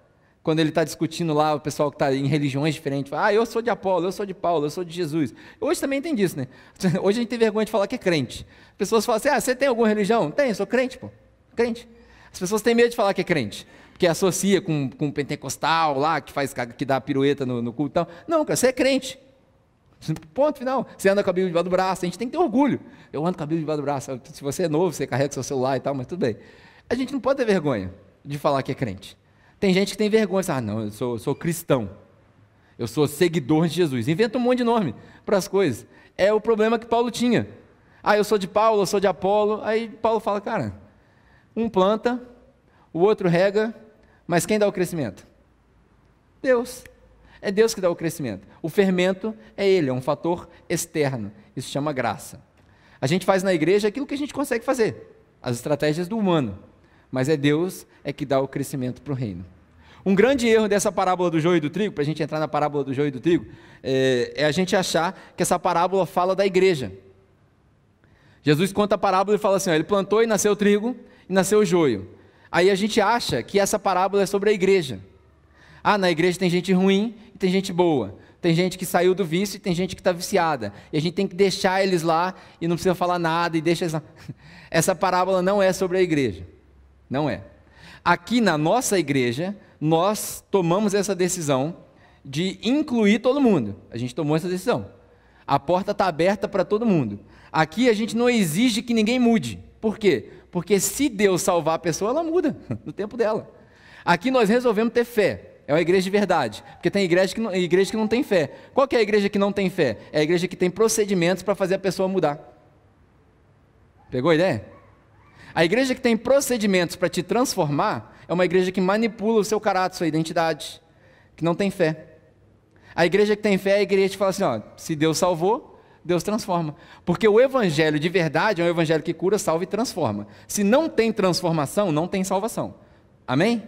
quando ele está discutindo lá, o pessoal que está em religiões diferentes, fala, ah, eu sou de Apolo, eu sou de Paulo, eu sou de Jesus. Hoje também tem disso, né? [LAUGHS] Hoje a gente tem vergonha de falar que é crente. Pessoas falam assim, ah, você tem alguma religião? Tem, sou crente, pô, crente. As pessoas têm medo de falar que é crente que associa com, com pentecostal lá, que faz que dá pirueta no, no culto e tal. Não, cara, você é crente. Ponto final. Você anda com a Bíblia debaixo do braço, a gente tem que ter orgulho. Eu ando com a Bíblia debaixo do braço. Se você é novo, você carrega seu celular e tal, mas tudo bem. A gente não pode ter vergonha de falar que é crente. Tem gente que tem vergonha, ah, não, eu sou, sou cristão. Eu sou seguidor de Jesus. Inventa um monte de nome para as coisas. É o problema que Paulo tinha. Ah, eu sou de Paulo, eu sou de Apolo. Aí Paulo fala, cara, um planta, o outro rega, mas quem dá o crescimento? Deus. É Deus que dá o crescimento. O fermento é Ele, é um fator externo. Isso chama graça. A gente faz na igreja aquilo que a gente consegue fazer, as estratégias do humano. Mas é Deus é que dá o crescimento para o reino. Um grande erro dessa parábola do joio e do trigo, para a gente entrar na parábola do joio e do trigo, é, é a gente achar que essa parábola fala da igreja. Jesus conta a parábola e fala assim: ó, ele plantou e nasceu trigo e nasceu o joio. Aí a gente acha que essa parábola é sobre a igreja. Ah, na igreja tem gente ruim tem gente boa. Tem gente que saiu do vício e tem gente que está viciada. E a gente tem que deixar eles lá e não precisa falar nada e deixa lá. [LAUGHS] Essa parábola não é sobre a igreja. Não é. Aqui na nossa igreja, nós tomamos essa decisão de incluir todo mundo. A gente tomou essa decisão. A porta está aberta para todo mundo. Aqui a gente não exige que ninguém mude. Por quê? Porque se Deus salvar a pessoa, ela muda [LAUGHS] no tempo dela. Aqui nós resolvemos ter fé. É uma igreja de verdade. Porque tem igreja que não, igreja que não tem fé. Qual é a igreja que não tem fé? É a igreja que tem procedimentos para fazer a pessoa mudar. Pegou a ideia? A igreja que tem procedimentos para te transformar é uma igreja que manipula o seu caráter, sua identidade, que não tem fé. A igreja que tem fé é a igreja que fala assim: ó, se Deus salvou, Deus transforma. Porque o evangelho de verdade é um evangelho que cura, salva e transforma. Se não tem transformação, não tem salvação. Amém?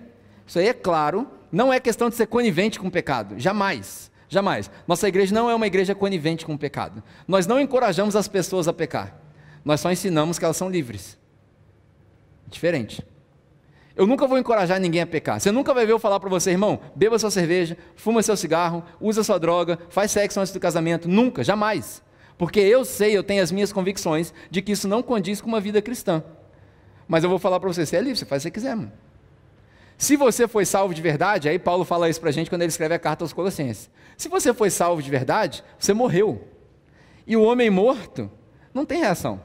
Isso aí é claro, não é questão de ser conivente com o pecado, jamais. Jamais. Nossa igreja não é uma igreja conivente com o pecado. Nós não encorajamos as pessoas a pecar. Nós só ensinamos que elas são livres. Diferente. Eu nunca vou encorajar ninguém a pecar. Você nunca vai ver eu falar para você, irmão, beba sua cerveja, fuma seu cigarro, usa sua droga, faz sexo antes do casamento. Nunca, jamais. Porque eu sei, eu tenho as minhas convicções de que isso não condiz com uma vida cristã. Mas eu vou falar para você, você é livre, você faz o que você quiser, mano. Se você foi salvo de verdade, aí Paulo fala isso para a gente quando ele escreve a carta aos Colossenses. Se você foi salvo de verdade, você morreu. E o homem morto não tem reação.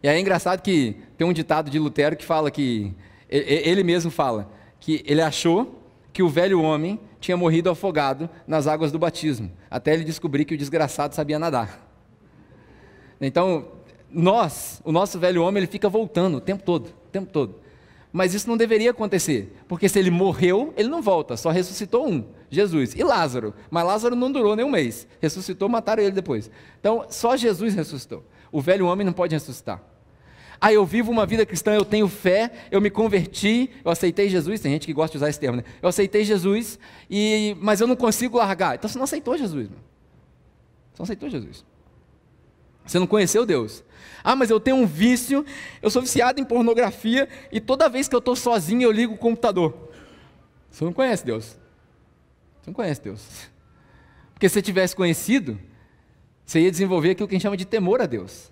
E aí é engraçado que tem um ditado de Lutero que fala que, ele mesmo fala, que ele achou que o velho homem tinha morrido afogado nas águas do batismo, até ele descobrir que o desgraçado sabia nadar. Então, nós, o nosso velho homem, ele fica voltando o tempo todo, o tempo todo. Mas isso não deveria acontecer, porque se ele morreu, ele não volta, só ressuscitou um, Jesus. E Lázaro, mas Lázaro não durou nem um mês, ressuscitou, mataram ele depois. Então, só Jesus ressuscitou. O velho homem não pode ressuscitar. Ah, eu vivo uma vida cristã, eu tenho fé, eu me converti, eu aceitei Jesus. Tem gente que gosta de usar esse termo, né? Eu aceitei Jesus, e, mas eu não consigo largar. Então você não aceitou Jesus. Mano. Você não aceitou Jesus. Você não conheceu Deus. Ah, mas eu tenho um vício, eu sou viciado em pornografia, e toda vez que eu estou sozinho eu ligo o computador. Você não conhece Deus. Você não conhece Deus. Porque se você tivesse conhecido, você ia desenvolver aquilo que a gente chama de temor a Deus.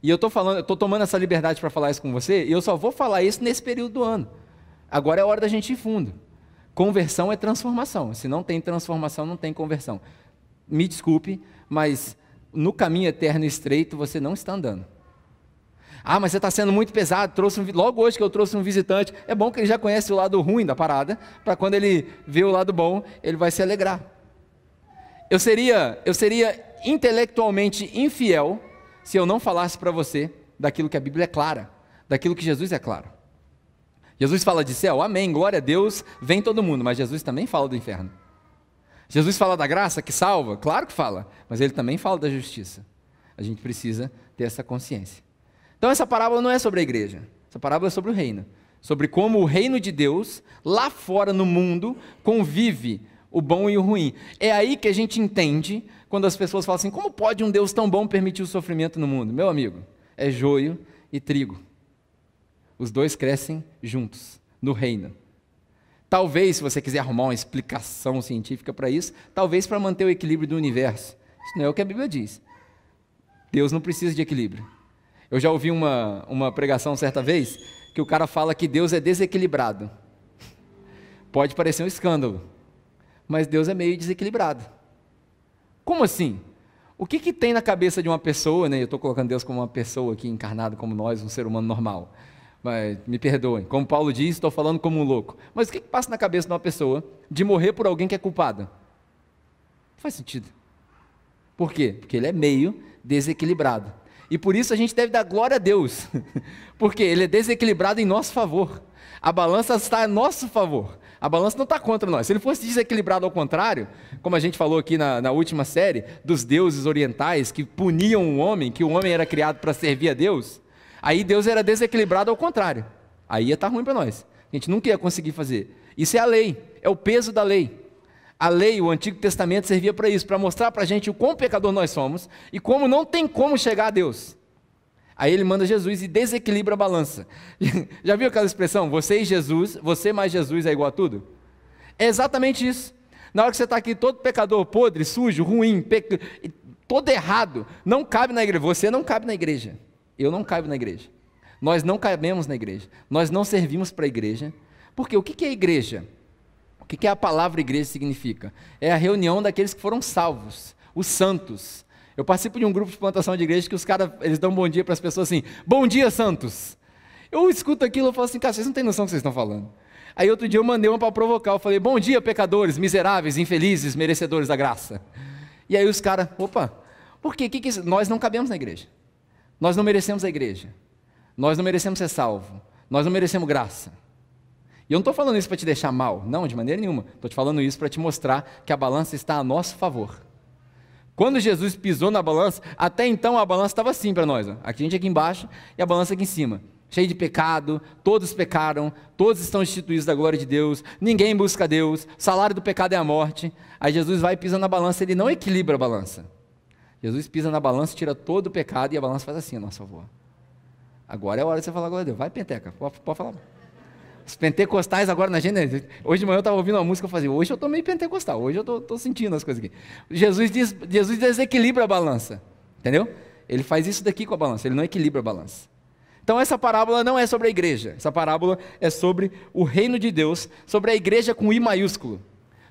E eu estou falando, estou tomando essa liberdade para falar isso com você, e eu só vou falar isso nesse período do ano. Agora é hora da gente ir fundo. Conversão é transformação. Se não tem transformação, não tem conversão. Me desculpe, mas no caminho eterno estreito você não está andando. Ah, mas você está sendo muito pesado. Trouxe um, logo hoje que eu trouxe um visitante. É bom que ele já conhece o lado ruim da parada, para quando ele vê o lado bom, ele vai se alegrar. Eu seria, eu seria intelectualmente infiel se eu não falasse para você daquilo que a Bíblia é clara, daquilo que Jesus é claro. Jesus fala de céu, amém, glória a Deus, vem todo mundo, mas Jesus também fala do inferno. Jesus fala da graça que salva? Claro que fala, mas ele também fala da justiça. A gente precisa ter essa consciência. Então, essa parábola não é sobre a igreja, essa parábola é sobre o reino. Sobre como o reino de Deus, lá fora no mundo, convive o bom e o ruim. É aí que a gente entende quando as pessoas falam assim: como pode um Deus tão bom permitir o sofrimento no mundo? Meu amigo, é joio e trigo. Os dois crescem juntos no reino. Talvez, se você quiser arrumar uma explicação científica para isso, talvez para manter o equilíbrio do universo. Isso não é o que a Bíblia diz. Deus não precisa de equilíbrio. Eu já ouvi uma, uma pregação certa vez que o cara fala que Deus é desequilibrado. Pode parecer um escândalo, mas Deus é meio desequilibrado. Como assim? O que, que tem na cabeça de uma pessoa, né? Eu estou colocando Deus como uma pessoa aqui encarnado como nós, um ser humano normal mas me perdoem, como Paulo diz, estou falando como um louco. Mas o que, passa na cabeça de uma pessoa de morrer por alguém que é culpada? Não faz sentido. Por quê? Porque ele é meio desequilibrado. E por isso a gente deve dar glória a Deus, [LAUGHS] porque ele é desequilibrado em nosso favor. A balança está a nosso favor. A balança não está contra nós. Se ele fosse desequilibrado ao contrário, como a gente falou aqui na, na última série, dos deuses orientais que puniam o homem, que o homem era criado para servir a Deus, Aí Deus era desequilibrado ao contrário. Aí ia estar tá ruim para nós. A gente nunca ia conseguir fazer. Isso é a lei, é o peso da lei. A lei, o Antigo Testamento servia para isso, para mostrar para a gente o quão pecador nós somos e como não tem como chegar a Deus. Aí ele manda Jesus e desequilibra a balança. [LAUGHS] Já viu aquela expressão? Você e Jesus, você mais Jesus é igual a tudo? É exatamente isso. Na hora que você está aqui todo pecador, podre, sujo, ruim, todo errado, não cabe na igreja. Você não cabe na igreja. Eu não caibo na igreja. Nós não cabemos na igreja. Nós não servimos para a igreja. Porque o que é igreja? O que a palavra igreja significa? É a reunião daqueles que foram salvos, os santos. Eu participo de um grupo de plantação de igreja que os caras, eles dão bom dia para as pessoas assim, bom dia santos. Eu escuto aquilo e falo assim, cara, vocês não têm noção do que vocês estão falando. Aí outro dia eu mandei uma para provocar, eu falei, bom dia pecadores, miseráveis, infelizes, merecedores da graça. E aí os caras, opa, por quê? Que que, nós não cabemos na igreja. Nós não merecemos a igreja. Nós não merecemos ser salvo. Nós não merecemos graça. E eu não estou falando isso para te deixar mal, não, de maneira nenhuma. Estou te falando isso para te mostrar que a balança está a nosso favor. Quando Jesus pisou na balança, até então a balança estava assim para nós. Ó. Aqui a gente aqui embaixo e a balança aqui em cima. Cheio de pecado, todos pecaram, todos estão instituídos da glória de Deus, ninguém busca Deus, salário do pecado é a morte. Aí Jesus vai pisando na balança, ele não equilibra a balança. Jesus pisa na balança, tira todo o pecado e a balança faz assim a nosso favor. Agora é a hora de você falar glória a Deus. Vai, Penteca, pode, pode falar. Os pentecostais agora na gente. Hoje de manhã eu estava ouvindo uma música e fazia, hoje eu estou meio pentecostal, hoje eu estou sentindo as coisas aqui. Jesus, diz, Jesus desequilibra a balança. Entendeu? Ele faz isso daqui com a balança, ele não equilibra a balança. Então essa parábola não é sobre a igreja, essa parábola é sobre o reino de Deus, sobre a igreja com I maiúsculo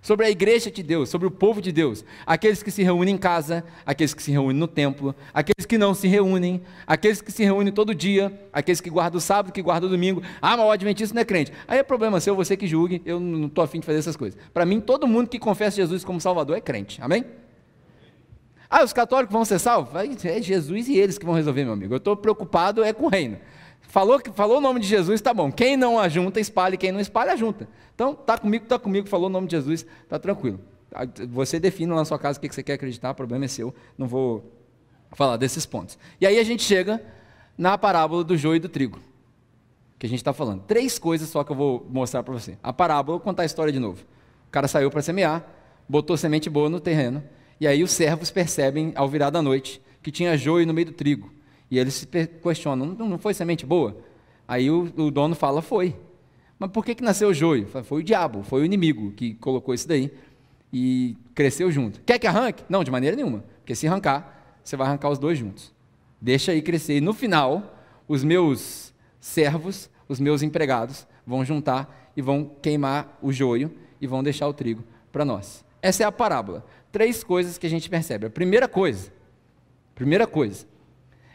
sobre a igreja de Deus, sobre o povo de Deus, aqueles que se reúnem em casa, aqueles que se reúnem no templo, aqueles que não se reúnem, aqueles que se reúnem todo dia, aqueles que guardam o sábado, que guardam o domingo. Ah, mas o adventista não é crente. Aí é problema seu, você que julgue, eu não estou afim de fazer essas coisas. Para mim, todo mundo que confessa Jesus como Salvador é crente. Amém? Ah, os católicos vão ser salvos? É Jesus e eles que vão resolver, meu amigo. Eu estou preocupado é com o reino. Falou, falou o nome de Jesus, tá bom. Quem não ajunta, espalhe. Quem não espalha, junta. Então, tá comigo, tá comigo. Falou o nome de Jesus, tá tranquilo. Você define na sua casa o que você quer acreditar, o problema é seu. Não vou falar desses pontos. E aí a gente chega na parábola do joio e do trigo, que a gente está falando. Três coisas só que eu vou mostrar para você. A parábola, vou contar a história de novo. O cara saiu para semear, botou semente boa no terreno, e aí os servos percebem, ao virar da noite, que tinha joio no meio do trigo. E eles se questionam: não, foi semente boa? Aí o, o, dono fala: foi. Mas por que, que nasceu o joio? Foi o diabo, foi o inimigo que colocou isso daí e cresceu junto. Quer que arranque? Não, de maneira nenhuma. Porque se arrancar, você vai arrancar os dois juntos. Deixa aí crescer. E no final, os meus servos, os meus empregados, vão juntar e vão queimar o joio e vão deixar o trigo para nós. Essa é a parábola. Três coisas que a gente percebe. A primeira coisa, primeira coisa,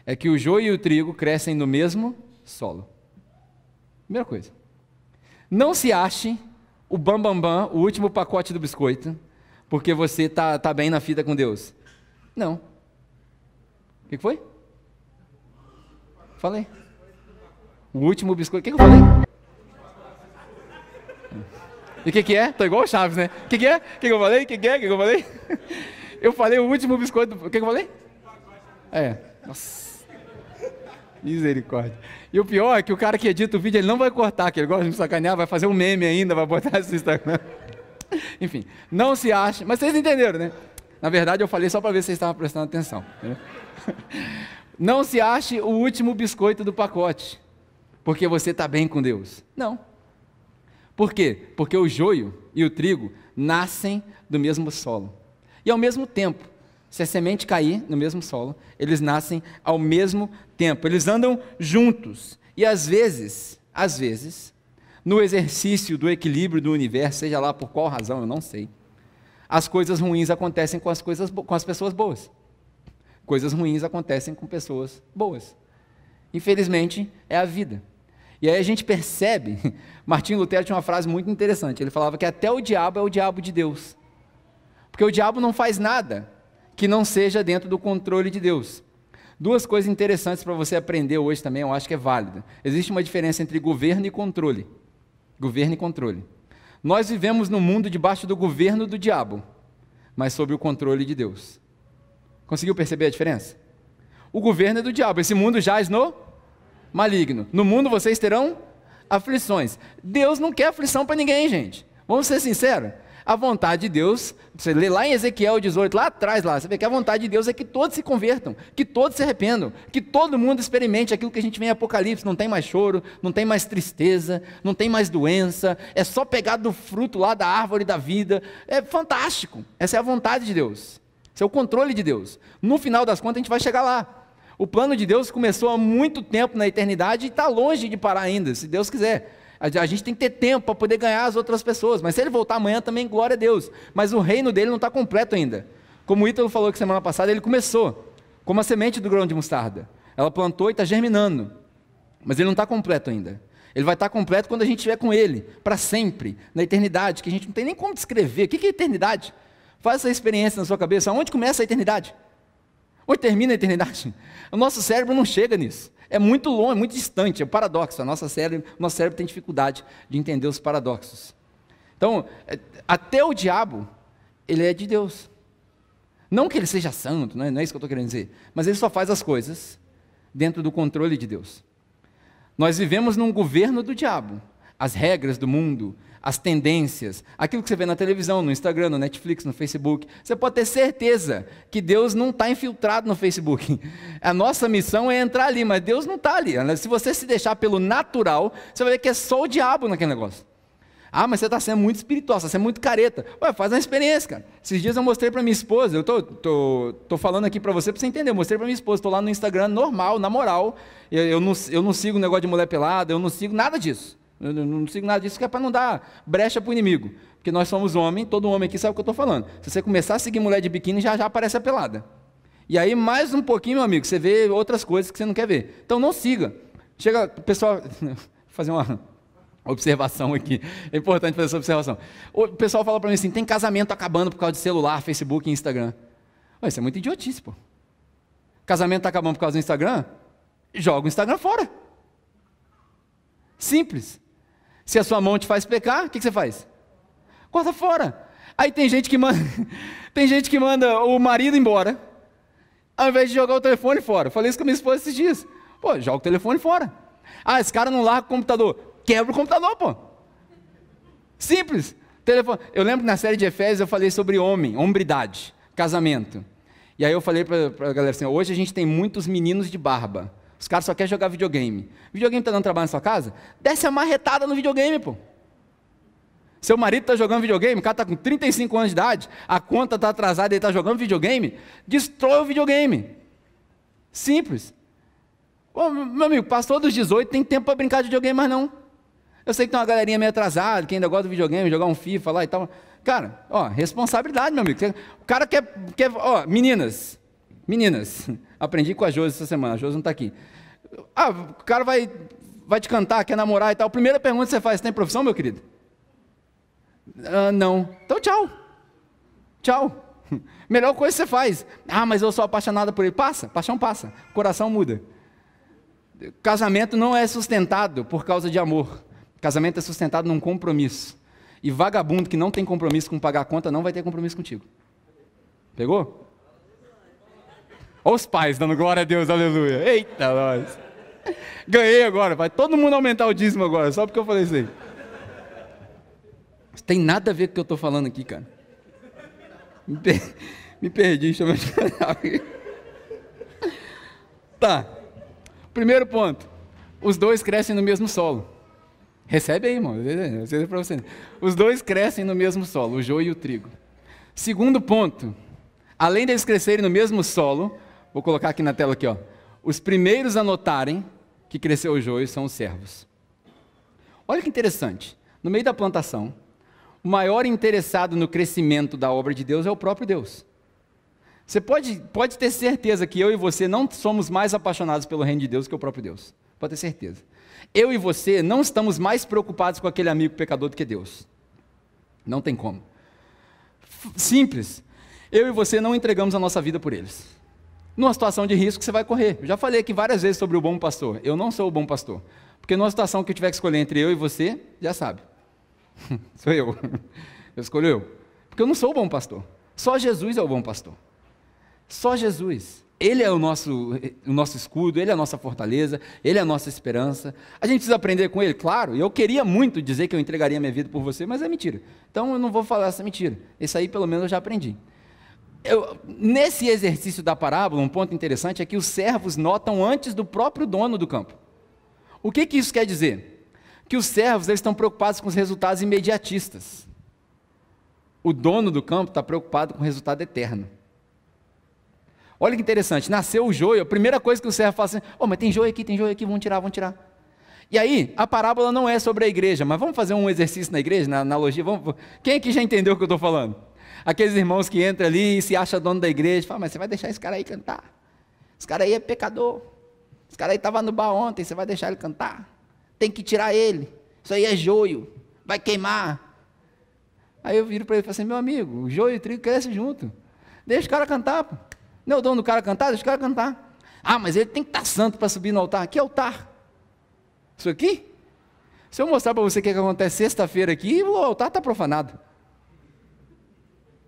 é que o joio e o trigo crescem no mesmo solo. Primeira coisa. Não se ache o bambambam, bam, bam, o último pacote do biscoito, porque você está tá bem na fita com Deus? Não. O que foi? Falei. O último biscoito. O que, que eu falei? E o que, que é? Tô igual o Chaves, né? O que, que é? O que, que eu falei? O que, que é? O que, que eu falei? [LAUGHS] Eu falei o último biscoito. O que, que eu falei? É. Nossa. Misericórdia. E o pior é que o cara que edita o vídeo, ele não vai cortar, que ele gosta de me sacanear, vai fazer um meme ainda, vai botar esse Instagram. [LAUGHS] Enfim, não se acha. Mas vocês entenderam, né? Na verdade, eu falei só para ver se vocês estavam prestando atenção. [LAUGHS] Não se ache o último biscoito do pacote, porque você está bem com Deus. Não. Por quê? Porque o joio e o trigo nascem do mesmo solo. E ao mesmo tempo, se a semente cair no mesmo solo, eles nascem ao mesmo tempo. Eles andam juntos. E às vezes, às vezes, no exercício do equilíbrio do universo, seja lá por qual razão, eu não sei, as coisas ruins acontecem com as, coisas, com as pessoas boas. Coisas ruins acontecem com pessoas boas. Infelizmente, é a vida. E aí a gente percebe, [LAUGHS] Martinho Lutero tinha uma frase muito interessante, ele falava que até o diabo é o diabo de Deus. Porque o diabo não faz nada que não seja dentro do controle de Deus. Duas coisas interessantes para você aprender hoje também, eu acho que é válida. Existe uma diferença entre governo e controle. Governo e controle. Nós vivemos num mundo debaixo do governo do diabo, mas sob o controle de Deus. Conseguiu perceber a diferença? O governo é do diabo, esse mundo jaz no maligno. No mundo vocês terão aflições. Deus não quer aflição para ninguém, gente. Vamos ser sinceros. A vontade de Deus, você lê lá em Ezequiel 18, lá atrás, lá, você vê que a vontade de Deus é que todos se convertam, que todos se arrependam, que todo mundo experimente aquilo que a gente vê em Apocalipse. Não tem mais choro, não tem mais tristeza, não tem mais doença, é só pegar do fruto lá da árvore da vida. É fantástico. Essa é a vontade de Deus. Esse é o controle de Deus. No final das contas, a gente vai chegar lá. O plano de Deus começou há muito tempo na eternidade e está longe de parar ainda, se Deus quiser. A gente tem que ter tempo para poder ganhar as outras pessoas. Mas se ele voltar amanhã também, glória a Deus. Mas o reino dele não está completo ainda. Como o Ítalo falou que semana passada, ele começou como a semente do grão de mostarda. Ela plantou e está germinando. Mas ele não está completo ainda. Ele vai estar tá completo quando a gente estiver com ele, para sempre, na eternidade, que a gente não tem nem como descrever. O que é eternidade? Faz essa experiência na sua cabeça. Onde começa a eternidade? Onde termina a eternidade? [LAUGHS] O nosso cérebro não chega nisso. É muito longe, é muito distante, é um paradoxo. A nossa cérebro, nosso cérebro tem dificuldade de entender os paradoxos. Então, é, até o diabo, ele é de Deus. Não que ele seja santo, não é, não é isso que eu estou querendo dizer, mas ele só faz as coisas dentro do controle de Deus. Nós vivemos num governo do diabo. As regras do mundo, as tendências, aquilo que você vê na televisão, no Instagram, no Netflix, no Facebook. Você pode ter certeza que Deus não está infiltrado no Facebook. [LAUGHS] A nossa missão é entrar ali, mas Deus não está ali. Se você se deixar pelo natural, você vai ver que é só o diabo naquele negócio. Ah, mas você está sendo muito espiritual, você está sendo muito careta. Ué, faz uma experiência, cara. Esses dias eu mostrei para minha esposa, eu tô, tô, tô falando aqui para você para você entender. Eu mostrei para minha esposa, estou lá no Instagram normal, na moral. Eu, eu, não, eu não sigo negócio de mulher pelada, eu não sigo nada disso. Eu não sigo nada disso que é para não dar brecha para o inimigo. Porque nós somos homem, todo homem aqui sabe o que eu estou falando. Se você começar a seguir mulher de biquíni, já já aparece a pelada. E aí, mais um pouquinho, meu amigo, você vê outras coisas que você não quer ver. Então não siga. Chega, pessoal, [LAUGHS] fazer uma observação aqui. É importante fazer essa observação. O pessoal fala para mim assim: tem casamento acabando por causa de celular, Facebook e Instagram. Ué, isso é muito idiotice, pô. Casamento está acabando por causa do Instagram? Joga o Instagram fora. Simples. Se a sua mão te faz pecar, o que, que você faz? Corta fora. Aí tem gente que manda, [LAUGHS] tem gente que manda o marido embora, ao invés de jogar o telefone fora. falei isso com minha esposa esses dias. Pô, joga o telefone fora. Ah, esse cara não larga o computador. Quebra o computador, pô. Simples. Telefone. Eu lembro que na série de Efésios eu falei sobre homem, hombridade, casamento. E aí eu falei para a galera assim: hoje a gente tem muitos meninos de barba. Os caras só querem jogar videogame. Videogame está dando trabalho na sua casa? Desce a marretada no videogame, pô. Seu marido está jogando videogame, o cara está com 35 anos de idade, a conta está atrasada, ele está jogando videogame, destrói o videogame. Simples. Ô, meu amigo, passou dos 18, tem tempo para brincar de videogame, mas não. Eu sei que tem uma galerinha meio atrasada, que ainda gosta do videogame, jogar um FIFA lá e tal. Cara, ó, responsabilidade, meu amigo. O cara quer, quer ó, meninas, meninas, Aprendi com a Josi essa semana, a Josi não está aqui. Ah, o cara vai, vai te cantar, quer namorar e tal. Primeira pergunta que você faz, tem profissão, meu querido? Ah, não. Então tchau. Tchau. [LAUGHS] Melhor coisa que você faz. Ah, mas eu sou apaixonada por ele. Passa, paixão passa. Coração muda. Casamento não é sustentado por causa de amor. Casamento é sustentado num compromisso. E vagabundo que não tem compromisso com pagar a conta não vai ter compromisso contigo. Pegou? Olha os pais dando glória a Deus, aleluia. Eita, nós. Ganhei agora, vai todo mundo aumentar o dízimo agora, só porque eu falei isso aí. Isso tem nada a ver com o que eu estou falando aqui, cara. Me, per... Me perdi, deixa eu me Tá. Primeiro ponto. Os dois crescem no mesmo solo. Recebe aí, irmão. Para você. Os dois crescem no mesmo solo, o joio e o trigo. Segundo ponto. Além deles crescerem no mesmo solo, vou colocar aqui na tela aqui, ó. Os primeiros a notarem que cresceu o joio são os servos. Olha que interessante. No meio da plantação, o maior interessado no crescimento da obra de Deus é o próprio Deus. Você pode, pode ter certeza que eu e você não somos mais apaixonados pelo reino de Deus que o próprio Deus. Pode ter certeza. Eu e você não estamos mais preocupados com aquele amigo pecador do que Deus. Não tem como. Simples. Eu e você não entregamos a nossa vida por eles numa situação de risco você vai correr. Eu já falei aqui várias vezes sobre o bom pastor. Eu não sou o bom pastor. Porque numa situação que eu tiver que escolher entre eu e você, já sabe. [LAUGHS] sou eu. Eu escolho eu. Porque eu não sou o bom pastor. Só Jesus é o bom pastor. Só Jesus. Ele é o nosso, o nosso escudo, ele é a nossa fortaleza, ele é a nossa esperança. A gente precisa aprender com ele, claro. Eu queria muito dizer que eu entregaria minha vida por você, mas é mentira. Então eu não vou falar essa mentira. Esse aí pelo menos eu já aprendi eu, nesse exercício da parábola, um ponto interessante é que os servos notam antes do próprio dono do campo. O que, que isso quer dizer? Que os servos eles estão preocupados com os resultados imediatistas. O dono do campo está preocupado com o resultado eterno. Olha que interessante, nasceu o joio, a primeira coisa que o servo fala assim, oh, mas tem joio aqui, tem joio aqui, vamos tirar, vamos tirar. E aí, a parábola não é sobre a igreja, mas vamos fazer um exercício na igreja, na analogia, vamos, quem aqui já entendeu o que eu estou falando? Aqueles irmãos que entram ali e se acham dono da igreja, fala, mas você vai deixar esse cara aí cantar? Esse cara aí é pecador. Esse cara aí estava no bar ontem, você vai deixar ele cantar? Tem que tirar ele. Isso aí é joio, vai queimar. Aí eu viro para ele e falo assim, meu amigo, o joio e o trigo crescem junto. Deixa o cara cantar. Pô. Não é o dono do cara cantar? Deixa o cara cantar. Ah, mas ele tem que estar santo para subir no altar. Que altar? Isso aqui? Se eu mostrar para você o que, que acontece sexta-feira aqui, o altar está profanado.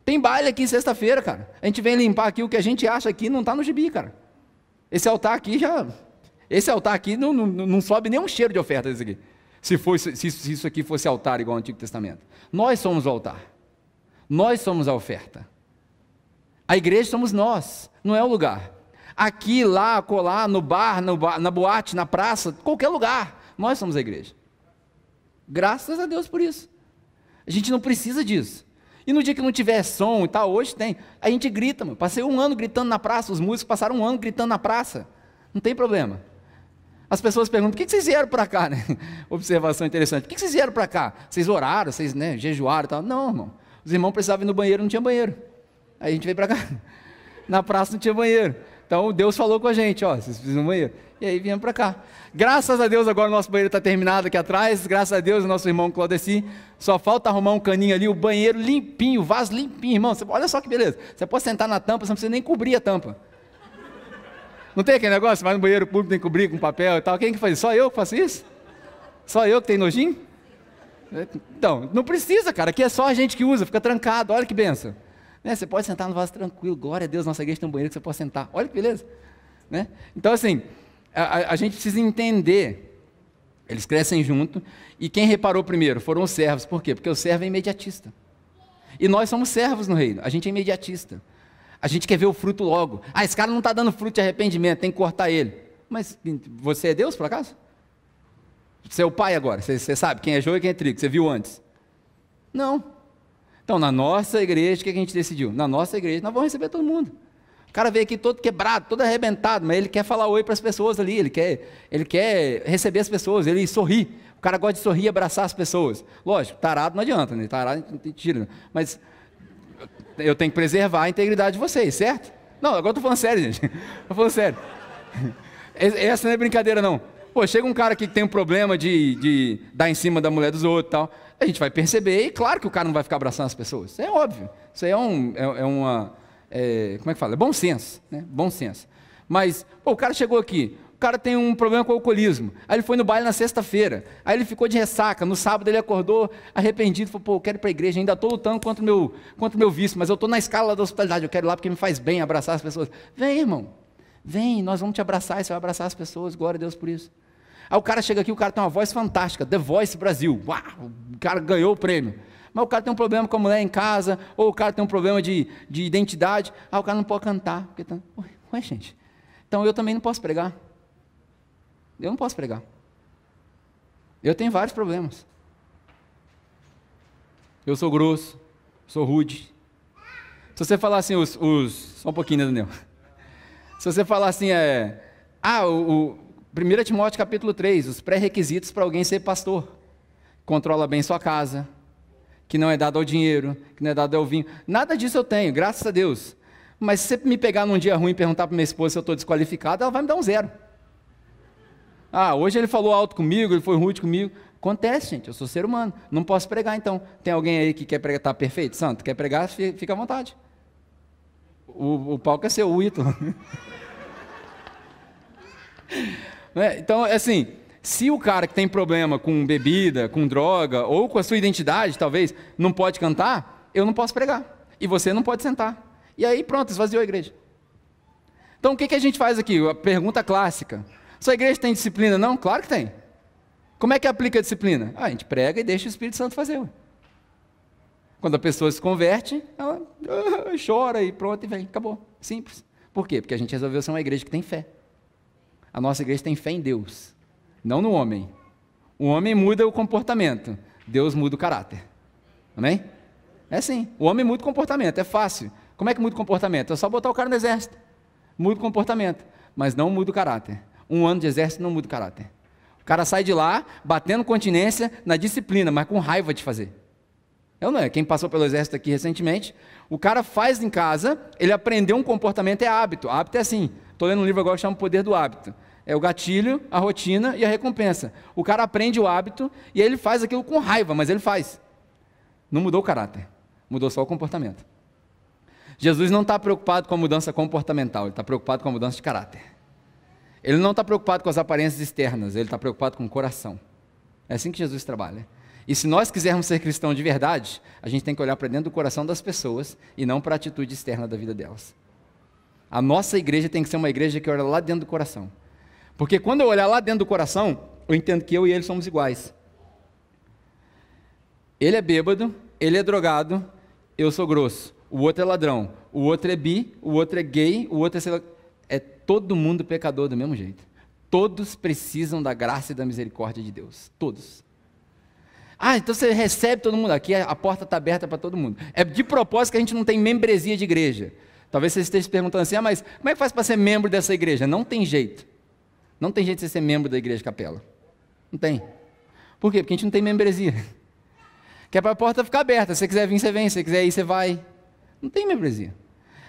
Tem baile aqui sexta-feira, cara. A gente vem limpar aqui o que a gente acha aqui não está no gibi, cara. Esse altar aqui já. Esse altar aqui não, não, não sobe nem um cheiro de oferta desse aqui. Se, fosse, se, se isso aqui fosse altar igual ao Antigo Testamento. Nós somos o altar. Nós somos a oferta. A igreja somos nós, não é o lugar. Aqui, lá, colar, no bar, no bar, na boate, na praça, qualquer lugar. Nós somos a igreja. Graças a Deus por isso. A gente não precisa disso. E no dia que não tiver som e tal, hoje tem. A gente grita, mano. Passei um ano gritando na praça, os músicos passaram um ano gritando na praça. Não tem problema. As pessoas perguntam, por que vocês vieram para cá? Né? [LAUGHS] Observação interessante. Por que vocês vieram para cá? Vocês oraram, vocês né, jejuaram e tal? Não, irmão. Os irmãos precisavam ir no banheiro, não tinha banheiro. Aí a gente veio para cá. [LAUGHS] Na praça não tinha banheiro. Então Deus falou com a gente, ó, vocês precisam do banheiro. E aí viemos para cá. Graças a Deus agora o nosso banheiro está terminado aqui atrás. Graças a Deus o nosso irmão Claudeci. Só falta arrumar um caninho ali, o banheiro limpinho, o vaso limpinho, irmão. Você, olha só que beleza. Você pode sentar na tampa, você não precisa nem cobrir a tampa. Não tem aquele negócio? Você vai no banheiro público, tem que cobrir com papel e tal. Quem que faz isso? Só eu que faço isso? Só eu que tenho nojinho? Então, não precisa, cara. Aqui é só a gente que usa, fica trancado. Olha que benção. Né? Você pode sentar no vaso tranquilo. Glória a Deus, nossa igreja tem um banheiro que você pode sentar. Olha que beleza. Né? Então, assim, a, a, gente precisa entender. Eles crescem junto. E quem reparou primeiro foram os servos. Por quê? Porque o servo é imediatista. E nós somos servos no reino. A gente é imediatista. A gente quer ver o fruto logo. Ah, esse cara não está dando fruto de arrependimento, tem que cortar ele. Mas você é Deus, por acaso? Você é o pai agora, você, você sabe quem é joio e quem é trigo, você viu antes. Não. Então, na nossa igreja, o que a gente decidiu? Na nossa igreja, nós vamos receber todo mundo. O cara veio aqui todo quebrado, todo arrebentado, mas ele quer falar oi para as pessoas ali, ele quer, ele quer receber as pessoas, ele sorri. O cara gosta de sorrir e abraçar as pessoas. Lógico, tarado não adianta, né? Tarado tira. Mas eu tenho que preservar a integridade de vocês, certo? Não, agora eu estou falando sério, gente. [LAUGHS] Estou falando sério. [LAUGHS] Essa não é brincadeira, não. Pô, chega um cara aqui que tem um problema de, de dar em cima da mulher dos outros e tal. a gente vai perceber, e claro que o cara não vai ficar abraçando as pessoas. Isso é óbvio. Isso aí é, um, é, é uma. É, como é que fala? É bom senso. Né? Bom senso. Mas, pô, o cara chegou aqui, o cara tem um problema com o alcoolismo. Aí ele foi no baile na sexta-feira. Aí ele ficou de ressaca. No sábado ele acordou arrependido. Falou, pô, eu quero ir para a igreja. Ainda estou lutando contra o meu, contra o meu vício, mas eu estou na escala da hospitalidade. Eu quero ir lá porque me faz bem abraçar as pessoas. Vem, irmão. Vem, nós vamos te abraçar. E você vai abraçar as pessoas. Glória a Deus por isso. Aí o cara chega aqui, o cara tem uma voz fantástica. The Voice Brasil. Uau, o cara ganhou o prêmio. Mas o cara tem um problema com a mulher em casa. Ou o cara tem um problema de, de identidade. Ah, o cara não pode cantar. Porque tá... Ué, gente. Então eu também não posso pregar. Eu não posso pregar. Eu tenho vários problemas. Eu sou grosso, sou rude. Se você falar assim, os, os só um pouquinho, né, Daniel? Se você falar assim, é, ah, o, o 1 Timóteo capítulo 3, os pré-requisitos para alguém ser pastor. Controla bem sua casa, que não é dado ao dinheiro, que não é dado ao vinho. Nada disso eu tenho, graças a Deus. Mas se você me pegar num dia ruim e perguntar para minha esposa se eu estou desqualificado, ela vai me dar um zero. Ah, hoje ele falou alto comigo, ele foi rude comigo. Acontece, gente, eu sou ser humano. Não posso pregar, então. Tem alguém aí que quer pregar, está perfeito? Santo, quer pregar, fica à vontade. O, o palco é seu, o Ítalo. [LAUGHS] é, então, assim, se o cara que tem problema com bebida, com droga, ou com a sua identidade, talvez, não pode cantar, eu não posso pregar. E você não pode sentar. E aí, pronto, esvaziou a igreja. Então, o que, que a gente faz aqui? A pergunta clássica. Sua igreja tem disciplina? Não? Claro que tem. Como é que aplica a disciplina? Ah, a gente prega e deixa o Espírito Santo fazer. Quando a pessoa se converte, ela ah, chora e pronto, e vem, acabou. Simples. Por quê? Porque a gente resolveu ser uma igreja que tem fé. A nossa igreja tem fé em Deus, não no homem. O homem muda o comportamento, Deus muda o caráter. Amém? É assim. O homem muda o comportamento, é fácil. Como é que muda o comportamento? É só botar o cara no exército. Muda o comportamento, mas não muda o caráter um ano de exército não muda o caráter. O cara sai de lá batendo continência na disciplina, mas com raiva de fazer. Eu não é. Quem passou pelo exército aqui recentemente, o cara faz em casa, ele aprendeu um comportamento, é hábito. Hábito é assim. Estou lendo um livro agora que chama O Poder do Hábito. É o gatilho, a rotina e a recompensa. O cara aprende o hábito e ele faz aquilo com raiva, mas ele faz. Não mudou o caráter, mudou só o comportamento. Jesus não está preocupado com a mudança comportamental, ele está preocupado com a mudança de caráter. Ele não está preocupado com as aparências externas, ele está preocupado com o coração. É assim que Jesus trabalha. E se nós quisermos ser cristãos de verdade, a gente tem que olhar para dentro do coração das pessoas e não para a atitude externa da vida delas. A nossa igreja tem que ser uma igreja que olha lá dentro do coração. Porque quando eu olhar lá dentro do coração, eu entendo que eu e ele somos iguais. Ele é bêbado, ele é drogado, eu sou grosso. O outro é ladrão, o outro é bi, o outro é gay, o outro é é todo mundo pecador do mesmo jeito. Todos precisam da graça e da misericórdia de Deus. Todos. Ah, então você recebe todo mundo aqui, a porta está aberta para todo mundo. É de propósito que a gente não tem membresia de igreja. Talvez você esteja se perguntando assim, ah, mas como é que faz para ser membro dessa igreja? Não tem jeito. Não tem jeito de você ser membro da igreja capela. Não tem. Por quê? Porque a gente não tem membresia. Que é para a porta ficar aberta. Se você quiser vir, você vem. Se você quiser ir, você vai. Não tem membresia.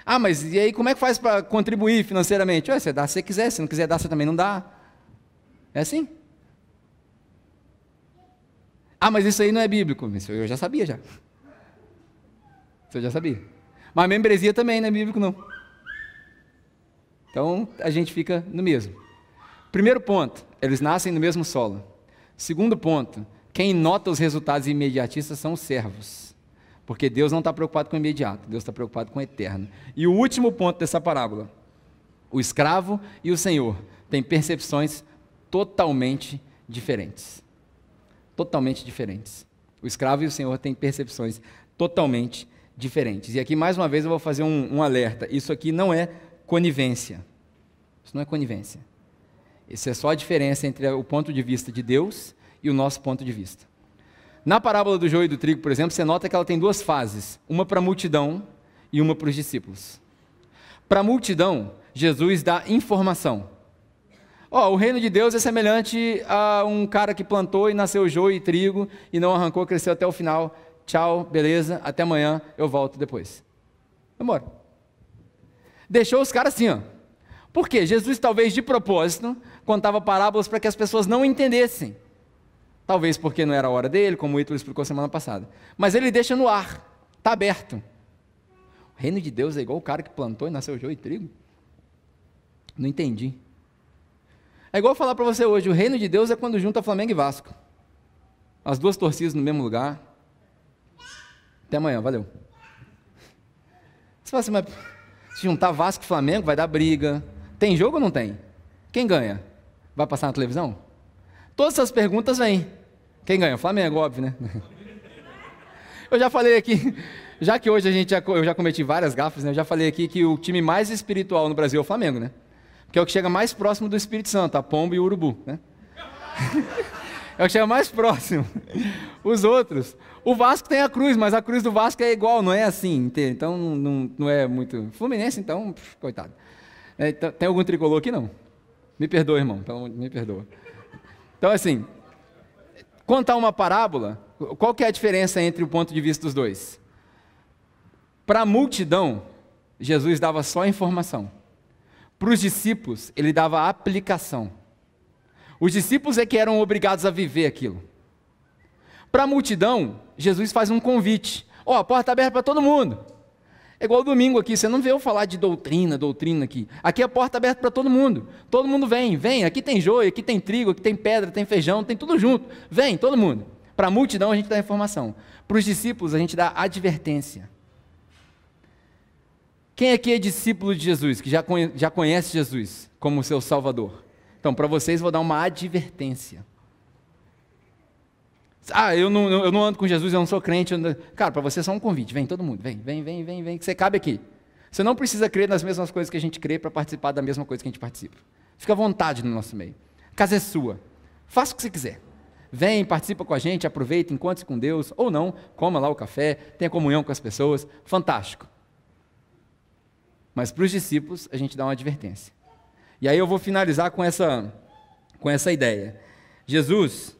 Ah, mas e aí como é que faz para contribuir financeiramente? Ué, você dá se você quiser, se não quiser dar, você também não dá. É assim. Ah, mas isso aí não é bíblico. Isso eu já sabia já. Isso eu já sabia. Mas membresia também não é bíblico, não. Então a gente fica no mesmo. Primeiro ponto, eles nascem no mesmo solo. Segundo ponto, quem nota os resultados imediatistas são os servos. Porque Deus não está preocupado com o imediato, Deus está preocupado com o eterno. E o último ponto dessa parábola: o escravo e o senhor têm percepções totalmente diferentes. Totalmente diferentes. O escravo e o senhor têm percepções totalmente diferentes. E aqui, mais uma vez, eu vou fazer um, um alerta: isso aqui não é conivência. Isso não é conivência. Isso é só a diferença entre o ponto de vista de Deus e o nosso ponto de vista. Na parábola do joio e do trigo, por exemplo, você nota que ela tem duas fases: uma para a multidão e uma para os discípulos. Para a multidão, Jesus dá informação. Ó, oh, o reino de Deus é semelhante a um cara que plantou e nasceu joio e trigo e não arrancou, cresceu até o final. Tchau, beleza, até amanhã, eu volto depois. Vamos Deixou os caras assim, ó. Por quê? Jesus, talvez de propósito, contava parábolas para que as pessoas não entendessem. Talvez porque não era a hora dele, como o Ítalo explicou semana passada. Mas ele deixa no ar, está aberto. O reino de Deus é igual o cara que plantou e nasceu joio e trigo? Não entendi. É igual falar para você hoje, o reino de Deus é quando junta Flamengo e Vasco. As duas torcidas no mesmo lugar. Até amanhã, valeu. Você fala assim, mas se juntar Vasco e Flamengo vai dar briga. Tem jogo ou não tem? Quem ganha? Vai passar na televisão? Todas essas perguntas vêm. Quem ganha? Flamengo, óbvio, né? [LAUGHS] Eu já falei aqui, já que hoje a gente já, eu já cometi várias gafas, né? Eu já falei aqui que o time mais espiritual no Brasil é o Flamengo, né? Que é o que chega mais próximo do Espírito Santo, a pomba e o urubu, né? [LAUGHS] é o que chega mais próximo. Os outros. O Vasco tem a cruz, mas a cruz do Vasco é igual, não é assim. Então não, não é muito. Fluminense, então, coitado. É, tem algum tricolor aqui? Não. Me perdoa, irmão. Então, me perdoa. Então, assim, contar uma parábola, qual que é a diferença entre o ponto de vista dos dois? Para a multidão, Jesus dava só informação. Para os discípulos, ele dava aplicação. Os discípulos é que eram obrigados a viver aquilo. Para a multidão, Jesus faz um convite. Ó, oh, porta aberta para todo mundo. É igual domingo aqui, você não vê eu falar de doutrina, doutrina aqui. Aqui é a porta aberta para todo mundo. Todo mundo vem, vem. Aqui tem joio, aqui tem trigo, aqui tem pedra, tem feijão, tem tudo junto. Vem, todo mundo. Para a multidão a gente dá informação. Para os discípulos a gente dá advertência. Quem aqui é discípulo de Jesus, que já conhece Jesus como seu Salvador? Então, para vocês vou dar uma advertência. Ah, eu não, eu não ando com Jesus, eu não sou crente. Não... Cara, para você é só um convite. Vem todo mundo, vem, vem, vem, vem, vem, que você cabe aqui. Você não precisa crer nas mesmas coisas que a gente crê para participar da mesma coisa que a gente participa. Fica à vontade no nosso meio. A casa é sua. Faça o que você quiser. Vem, participa com a gente, aproveita, encontre-se com Deus, ou não, coma lá o café, tenha comunhão com as pessoas. Fantástico. Mas para os discípulos, a gente dá uma advertência. E aí eu vou finalizar com essa, com essa ideia. Jesus,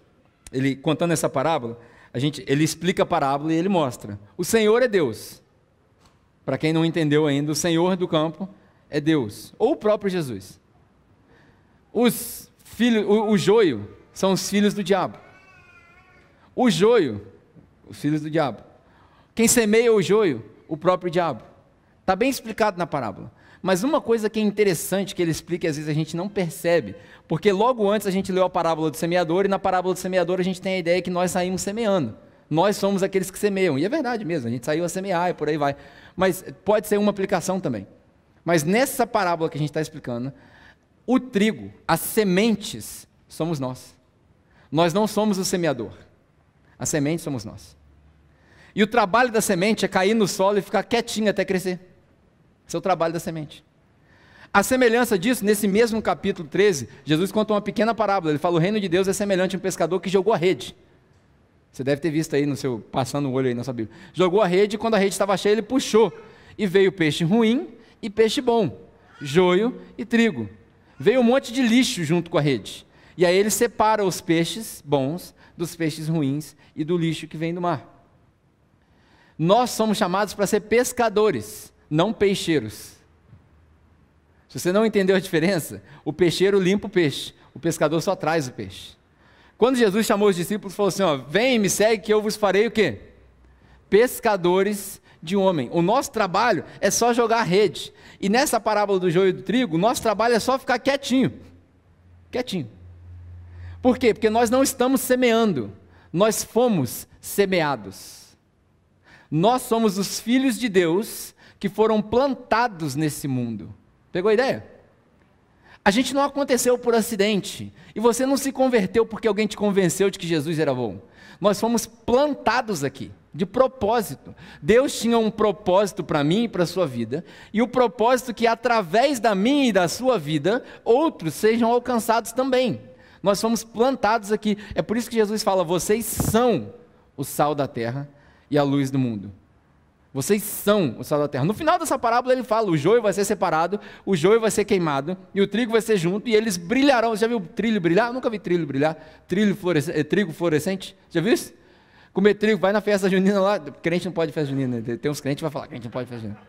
ele contando essa parábola, a gente, ele explica a parábola e ele mostra: o Senhor é Deus. Para quem não entendeu ainda, o Senhor do campo é Deus, ou o próprio Jesus. Os filhos, o, o joio são os filhos do diabo. O joio, os filhos do diabo. Quem semeia o joio, o próprio diabo. Está bem explicado na parábola. Mas uma coisa que é interessante que ele explica e às vezes a gente não percebe, porque logo antes a gente leu a parábola do semeador e na parábola do semeador a gente tem a ideia que nós saímos semeando. Nós somos aqueles que semeiam. E é verdade mesmo, a gente saiu a semear e por aí vai. Mas pode ser uma aplicação também. Mas nessa parábola que a gente está explicando, o trigo, as sementes, somos nós. Nós não somos o semeador. A semente somos nós. E o trabalho da semente é cair no solo e ficar quietinho até crescer. Esse é o trabalho da semente. A semelhança disso, nesse mesmo capítulo 13, Jesus conta uma pequena parábola. Ele fala: o reino de Deus é semelhante a um pescador que jogou a rede. Você deve ter visto aí no seu, passando o olho aí na sua Bíblia. Jogou a rede e quando a rede estava cheia, ele puxou. E veio peixe ruim e peixe bom, joio e trigo. Veio um monte de lixo junto com a rede. E aí ele separa os peixes bons dos peixes ruins e do lixo que vem do mar. Nós somos chamados para ser pescadores não peixeiros. Se você não entendeu a diferença, o peixeiro limpa o peixe, o pescador só traz o peixe. Quando Jesus chamou os discípulos, falou assim: ó, vem, me segue, que eu vos farei o quê? Pescadores de homem. O nosso trabalho é só jogar rede. E nessa parábola do joio e do trigo, o nosso trabalho é só ficar quietinho. Quietinho. Por quê? Porque nós não estamos semeando, nós fomos semeados. Nós somos os filhos de Deus que foram plantados nesse mundo. Pegou a ideia? A gente não aconteceu por acidente. E você não se converteu porque alguém te convenceu de que Jesus era bom. Nós fomos plantados aqui, de propósito. Deus tinha um propósito para mim e para a sua vida. E o propósito que, através da minha e da sua vida, outros sejam alcançados também. Nós fomos plantados aqui. É por isso que Jesus fala: vocês são o sal da terra e a luz do mundo. Vocês são o sal da terra. No final dessa parábola ele fala: o joio vai ser separado, o joio vai ser queimado e o trigo vai ser junto e eles brilharão. Você já viu trilho brilhar? Eu nunca vi trilho brilhar. Trilho eh, trigo fluorescente. Já viu isso? Comer trigo, vai na festa junina lá. Crente não pode festa junina. Tem uns crentes que vai falar: crente não pode festa junina.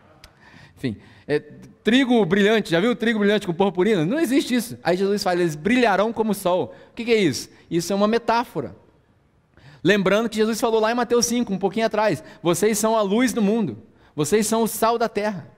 Enfim, é, trigo brilhante. Já viu trigo brilhante com purpurina? Não existe isso. Aí Jesus fala: eles brilharão como o sol. O que, que é isso? Isso é uma metáfora. Lembrando que Jesus falou lá em Mateus 5, um pouquinho atrás: vocês são a luz do mundo, vocês são o sal da terra.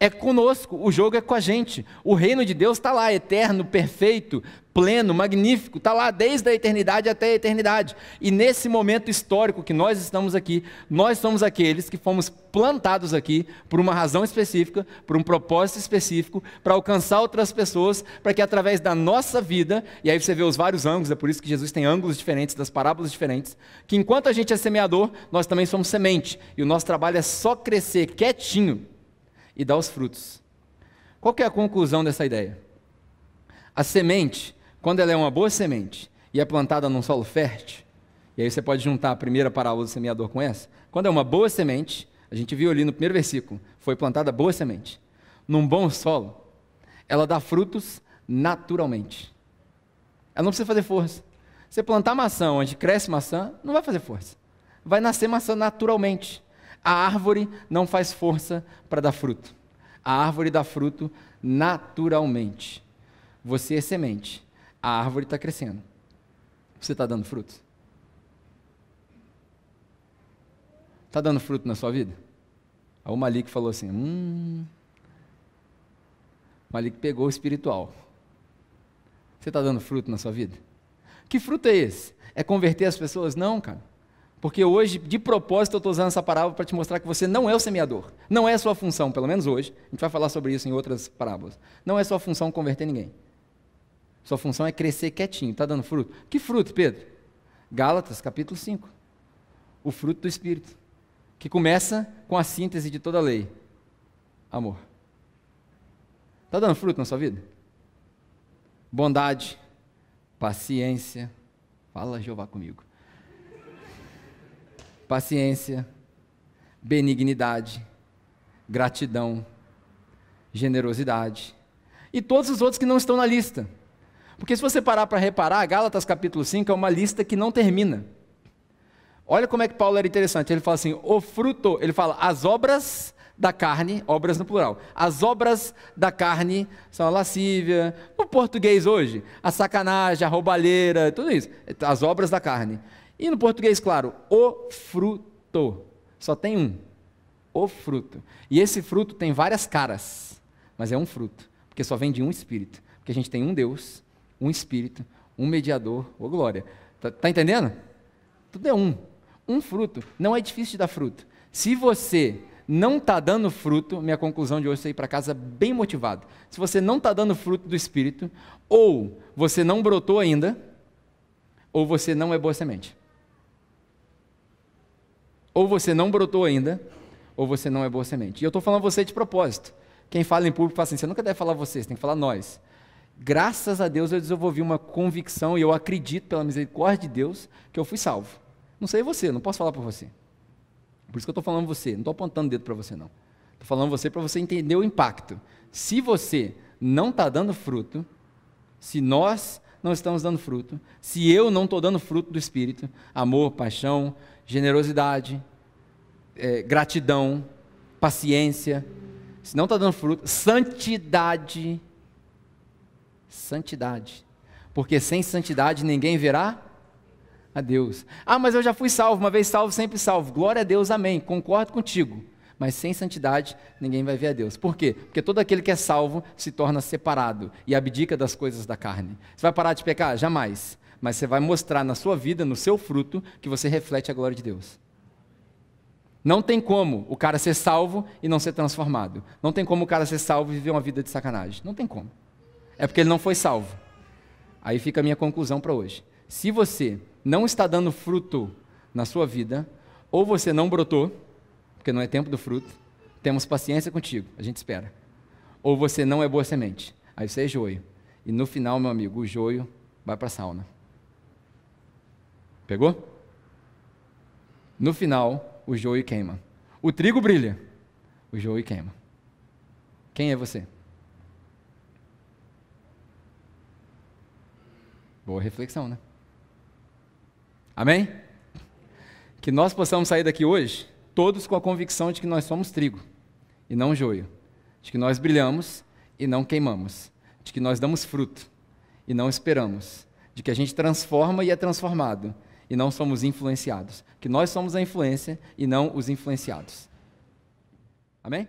É conosco, o jogo é com a gente. O reino de Deus está lá, eterno, perfeito, pleno, magnífico, está lá desde a eternidade até a eternidade. E nesse momento histórico que nós estamos aqui, nós somos aqueles que fomos plantados aqui por uma razão específica, por um propósito específico, para alcançar outras pessoas, para que através da nossa vida, e aí você vê os vários ângulos, é por isso que Jesus tem ângulos diferentes, das parábolas diferentes, que enquanto a gente é semeador, nós também somos semente, e o nosso trabalho é só crescer quietinho e dar os frutos. Qual é a conclusão dessa ideia? A semente, quando ela é uma boa semente e é plantada num solo fértil, e aí você pode juntar a primeira parábola do semeador com essa, quando é uma boa semente, a gente viu ali no primeiro versículo, foi plantada boa semente, num bom solo, ela dá frutos naturalmente. Ela não precisa fazer força. Você plantar maçã onde cresce maçã, não vai fazer força. Vai nascer maçã naturalmente. A árvore não faz força para dar fruto. A árvore dá fruto naturalmente. Você é semente. A árvore está crescendo. Você está dando frutos? Está dando fruto na sua vida? Aí o Malik falou assim: hum. Malik pegou o espiritual. Você está dando fruto na sua vida? Que fruto é esse? É converter as pessoas? Não, cara. Porque hoje, de propósito, eu estou usando essa parábola para te mostrar que você não é o semeador. Não é a sua função, pelo menos hoje. A gente vai falar sobre isso em outras parábolas. Não é sua função converter ninguém. Sua função é crescer quietinho. Está dando fruto? Que fruto, Pedro? Gálatas, capítulo 5. O fruto do Espírito. Que começa com a síntese de toda a lei: amor. Está dando fruto na sua vida? Bondade, paciência. Fala, Jeová, comigo paciência, benignidade, gratidão, generosidade e todos os outros que não estão na lista. Porque se você parar para reparar, Gálatas capítulo 5 é uma lista que não termina. Olha como é que Paulo era interessante. Ele fala assim: o fruto, ele fala, as obras da carne, obras no plural. As obras da carne são a lascívia, no português hoje, a sacanagem, a roubalheira, tudo isso. As obras da carne. E no português, claro, o fruto. Só tem um. O fruto. E esse fruto tem várias caras, mas é um fruto, porque só vem de um espírito. Porque a gente tem um Deus, um espírito, um mediador, ô glória. Tá, tá entendendo? Tudo é um. Um fruto. Não é difícil de dar fruto. Se você não está dando fruto, minha conclusão de hoje é ir para casa bem motivado. Se você não está dando fruto do Espírito, ou você não brotou ainda, ou você não é boa semente. Ou você não brotou ainda, ou você não é boa semente. E eu estou falando você de propósito. Quem fala em público fala assim: você nunca deve falar você, você tem que falar nós. Graças a Deus eu desenvolvi uma convicção e eu acredito, pela misericórdia de Deus, que eu fui salvo. Não sei você, não posso falar por você. Por isso que eu estou falando você, não estou apontando dedo para você, não. Estou falando você para você entender o impacto. Se você não está dando fruto, se nós não estamos dando fruto, se eu não estou dando fruto do Espírito, amor, paixão, generosidade, é, gratidão, paciência, se não está dando fruto, santidade. Santidade. Porque sem santidade ninguém verá a Deus. Ah, mas eu já fui salvo, uma vez salvo, sempre salvo. Glória a Deus, amém. Concordo contigo. Mas sem santidade ninguém vai ver a Deus. Por quê? Porque todo aquele que é salvo se torna separado e abdica das coisas da carne. Você vai parar de pecar? Jamais mas você vai mostrar na sua vida, no seu fruto, que você reflete a glória de Deus. Não tem como o cara ser salvo e não ser transformado. Não tem como o cara ser salvo e viver uma vida de sacanagem. Não tem como. É porque ele não foi salvo. Aí fica a minha conclusão para hoje. Se você não está dando fruto na sua vida, ou você não brotou, porque não é tempo do fruto, temos paciência contigo, a gente espera. Ou você não é boa semente, aí você é joio. E no final, meu amigo, o joio vai para a sauna. Pegou? No final, o joio queima. O trigo brilha, o joio queima. Quem é você? Boa reflexão, né? Amém? Que nós possamos sair daqui hoje, todos com a convicção de que nós somos trigo e não joio, de que nós brilhamos e não queimamos, de que nós damos fruto e não esperamos, de que a gente transforma e é transformado, e não somos influenciados. Que nós somos a influência e não os influenciados. Amém?